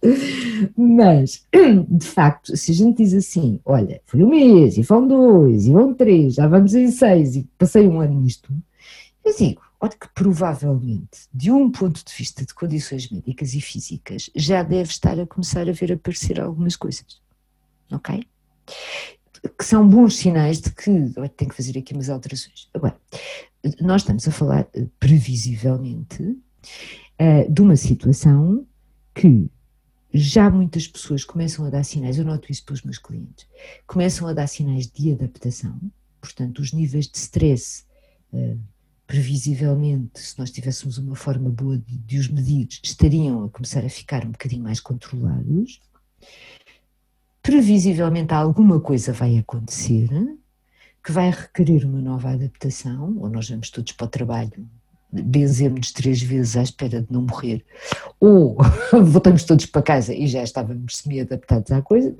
Mas, de facto, se a gente diz assim, olha, foi um mês, e vão dois, e vão três, já vamos em seis, e passei um ano nisto, eu digo, olha que provavelmente, de um ponto de vista de condições médicas e físicas, já deve estar a começar a ver aparecer algumas coisas, ok? Que são bons sinais de que tem que fazer aqui umas alterações. Agora, nós estamos a falar eh, previsivelmente uh, de uma situação que já muitas pessoas começam a dar sinais, eu noto isso pelos meus clientes, começam a dar sinais de adaptação, portanto, os níveis de stress, uh, previsivelmente, se nós tivéssemos uma forma boa de, de, os medir, estariam a começar a ficar um bocadinho mais controlados. Previsivelmente alguma coisa vai acontecer que vai requerer uma nova adaptação, ou nós vamos todos para o trabalho benzemos três vezes à espera de não morrer, ou voltamos todos para casa e já estávamos semi-adaptados à coisa.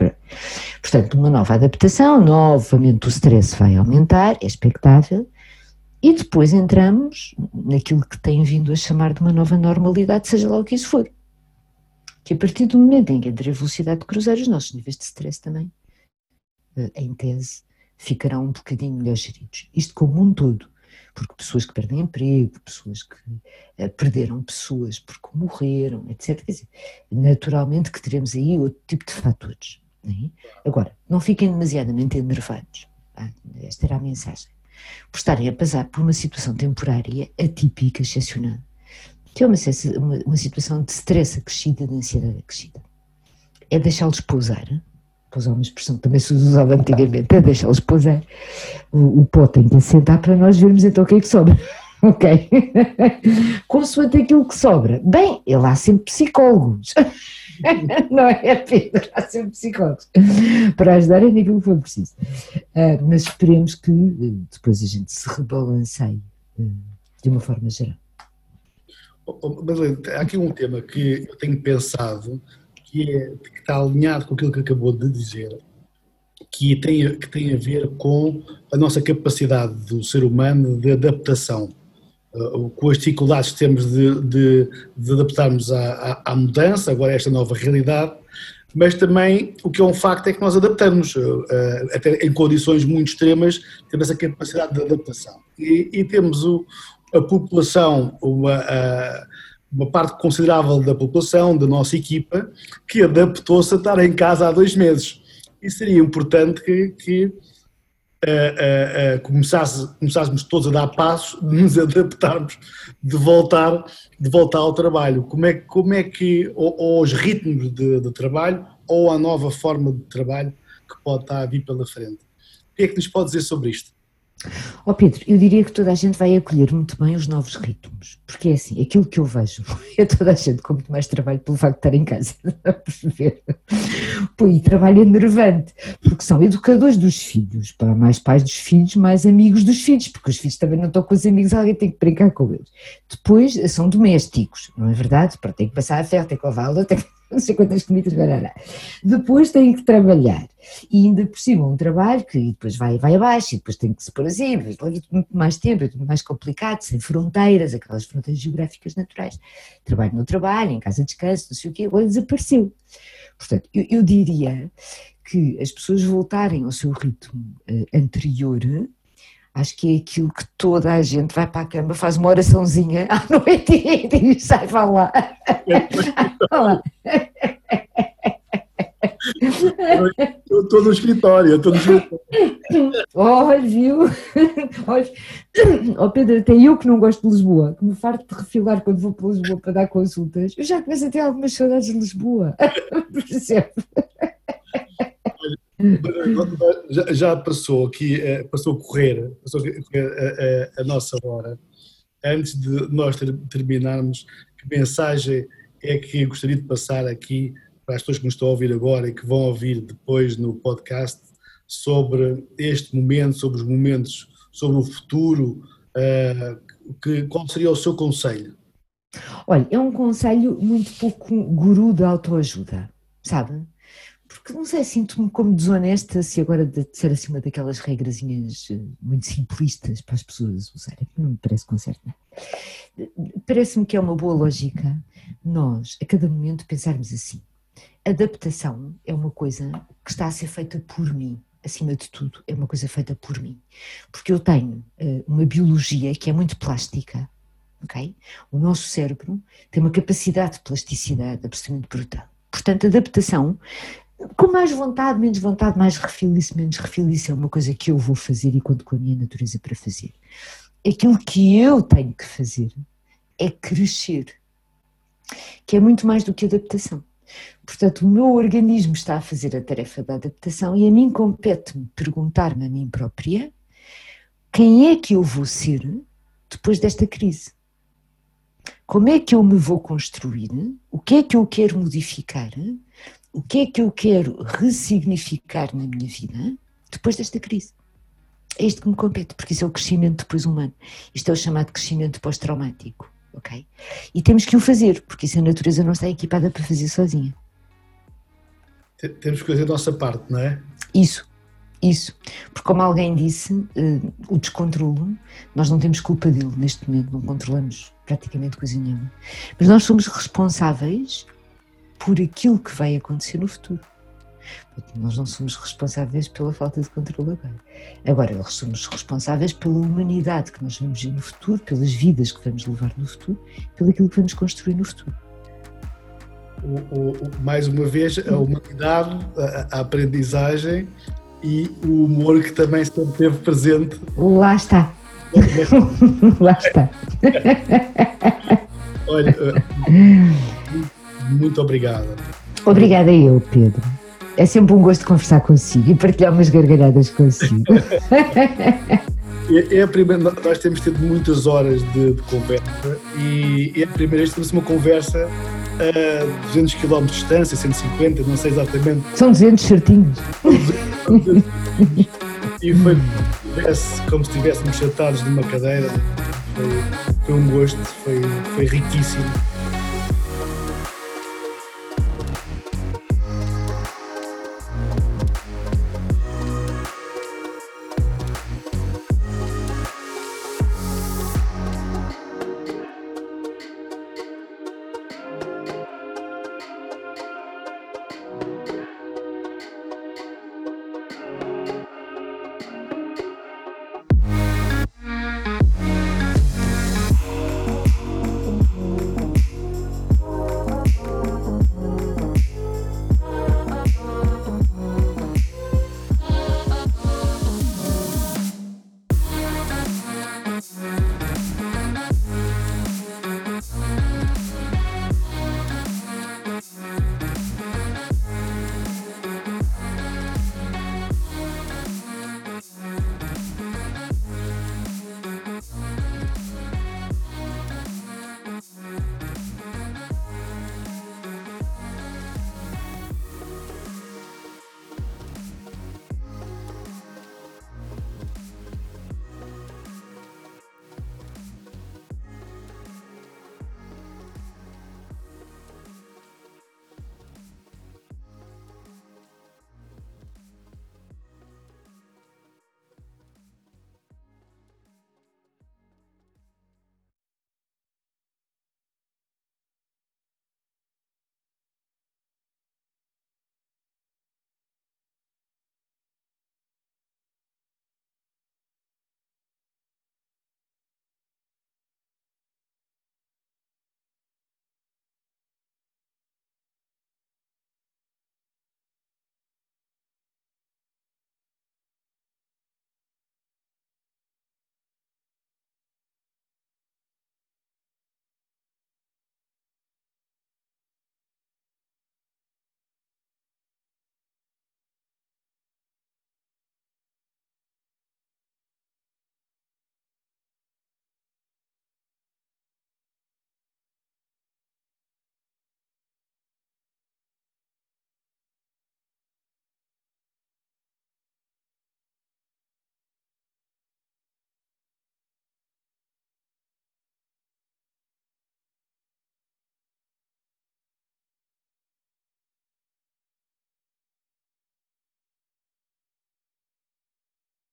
Portanto, uma nova adaptação, novamente o stress vai aumentar, é expectável, e depois entramos naquilo que tem vindo a chamar de uma nova normalidade, seja lá o que isso for. Que a partir do momento em que entra a velocidade de cruzar, os nossos níveis de stress também, eh, em tese, ficarão um bocadinho melhor geridos. Isto como um todo porque pessoas que perdem emprego, pessoas que uh, perderam pessoas porque morreram, etc. Quer dizer, naturalmente que teremos aí outro tipo de fatores. Não é? Agora, não fiquem demasiadamente enervados. Esta era a mensagem. Por estarem a passar por uma situação temporária atípica, excepcional, que é uma, uma, uma situação de stress acrescida, de ansiedade acrescida. É deixá-los pousar, para usar uma expressão que também se usava antigamente, é deixá-los pousar. O, o pó tem que assentar para nós vermos então o que é que sobra. Ok? Consoante aquilo que sobra. Bem, ele há sempre psicólogos. Não é, Pedro? Há sempre psicólogos para ajudarem naquilo que for preciso. Uh, mas esperemos que uh, depois a gente se rebalanceie uh, de uma forma geral. Oh, oh, Madeleine, há aqui um tema que eu tenho pensado que, é, que está alinhado com aquilo que acabou de dizer, que tem, que tem a ver com a nossa capacidade do ser humano de adaptação, uh, com as dificuldades que temos de, de, de adaptarmos à, à, mudança, agora a esta nova realidade, mas também o que é um facto é que nós adaptamos, uh, até em condições muito extremas, temos essa capacidade de adaptação. E, e temos o, a população, uma, uma parte considerável da população, da nossa equipa, que adaptou-se a estar em casa há dois meses. E seria importante que, que uh, uh, uh, começasse, começássemos todos a dar passos, de nos adaptarmos, de voltar, de voltar ao trabalho. Como é, como é que, ou, ou aos ritmos de, de, trabalho, ou à nova forma de trabalho que pode estar a vir pela frente. O que é que nos pode dizer sobre isto? Ó oh Pedro, eu diria que toda a gente vai acolher muito bem os novos ritmos, porque é assim, aquilo que eu vejo é toda a gente com muito mais trabalho pelo facto de estar em casa, a perceber? E trabalho enervante, porque são educadores dos filhos, para mais pais dos filhos, mais amigos dos filhos, porque os filhos também não estão com os amigos, alguém tem que brincar com eles. Depois são domésticos, não é verdade? Para tem que passar a ferro, tem que lavar a tem que não sei quantas comidas, barará. Depois tem que trabalhar. E ainda por cima um trabalho que depois vai, vai abaixo e depois tem que se pôr assim, leva muito mais tempo, é muito mais complicado, sem fronteiras, aquelas fronteiras geográficas naturais. Trabalho no trabalho, em casa de descanso, não sei o quê, agora desapareceu. Portanto, eu, eu diria que as pessoas voltarem ao seu ritmo uh, anterior Acho que é aquilo que toda a gente vai para a cama, faz uma oraçãozinha à noite e sai para lá. Estou no escritório, estou no escritório. Olha, viu? Oh Pedro, até eu que não gosto de Lisboa, que me farto de refilar quando vou para Lisboa para dar consultas, eu já começo a ter algumas saudades de Lisboa. Por exemplo. Já, já, passou aqui, eh, passou a correr, passou a, correr a, a, a, nossa hora. Antes de nós terminarmos, que mensagem é que gostaria de passar aqui para as pessoas que nos estão a ouvir agora e que vão ouvir depois no podcast sobre este momento, sobre os momentos, sobre o futuro, uh, que, qual seria o seu conselho? Olha, é um conselho muito pouco guru de autoajuda, sabe? Não sei, sinto-me como desonesta se agora de ser uma daquelas regrazinhas eh, muito simplistas para as pessoas usarem, não me parece com certo Parece-me que é uma boa lógica nós, a cada momento, pensarmos assim. Adaptação é uma coisa que está a ser feita por mim, acima de tudo, é uma coisa feita por mim. Porque eu tenho uh, uma biologia que é muito plástica, ok? O nosso cérebro tem uma capacidade de plasticidade absolutamente brutal. Portanto, adaptação com mais vontade, menos vontade, mais refilice, menos refilice, é uma coisa que eu vou fazer e conto com a minha natureza para fazer. Aquilo que eu tenho que fazer é crescer, que é muito mais do que adaptação. Portanto, o meu organismo está a fazer a tarefa da adaptação e a mim compete-me perguntar-me a mim própria quem é que eu vou ser depois desta crise. Como é que eu me vou construir? O que é que eu quero modificar? O que é que eu quero ressignificar na minha vida depois desta crise. É isto que me compete, porque isso é o crescimento depois humano. Isto é o chamado crescimento pós-traumático, ok? E temos que o fazer, porque isso a natureza não está equipada para fazer sozinha. Temos que fazer a nossa parte, não é? Isso, isso. Porque como alguém disse, uh, o descontrolo, nós não temos culpa dele neste momento, não controlamos praticamente coisa nenhuma. Mas nós somos responsáveis por aquilo que vai acontecer no futuro. Nós não somos responsáveis pela falta de controle agora. Agora, nós somos responsáveis pela humanidade que nós vamos ver no futuro, pelas vidas que vamos levar no futuro, pelo aquilo que vamos construir no futuro. O, o, mais uma vez, a humanidade, a, a, aprendizagem e o humor que também sempre teve presente. Lá está. Lá está. Olha, muito obrigado. Obrigada eu, Pedro. É sempre um gosto conversar consigo e partilhar umas gargalhadas consigo. É, é a primeira, nós temos tido muitas horas de, de conversa e é a primeira vez que temos uma conversa a 200 km de distância, 150, não sei exatamente. São 200 certinhos. e foi como se estivéssemos sentados numa cadeira. Foi, foi um gosto, foi, foi riquíssimo.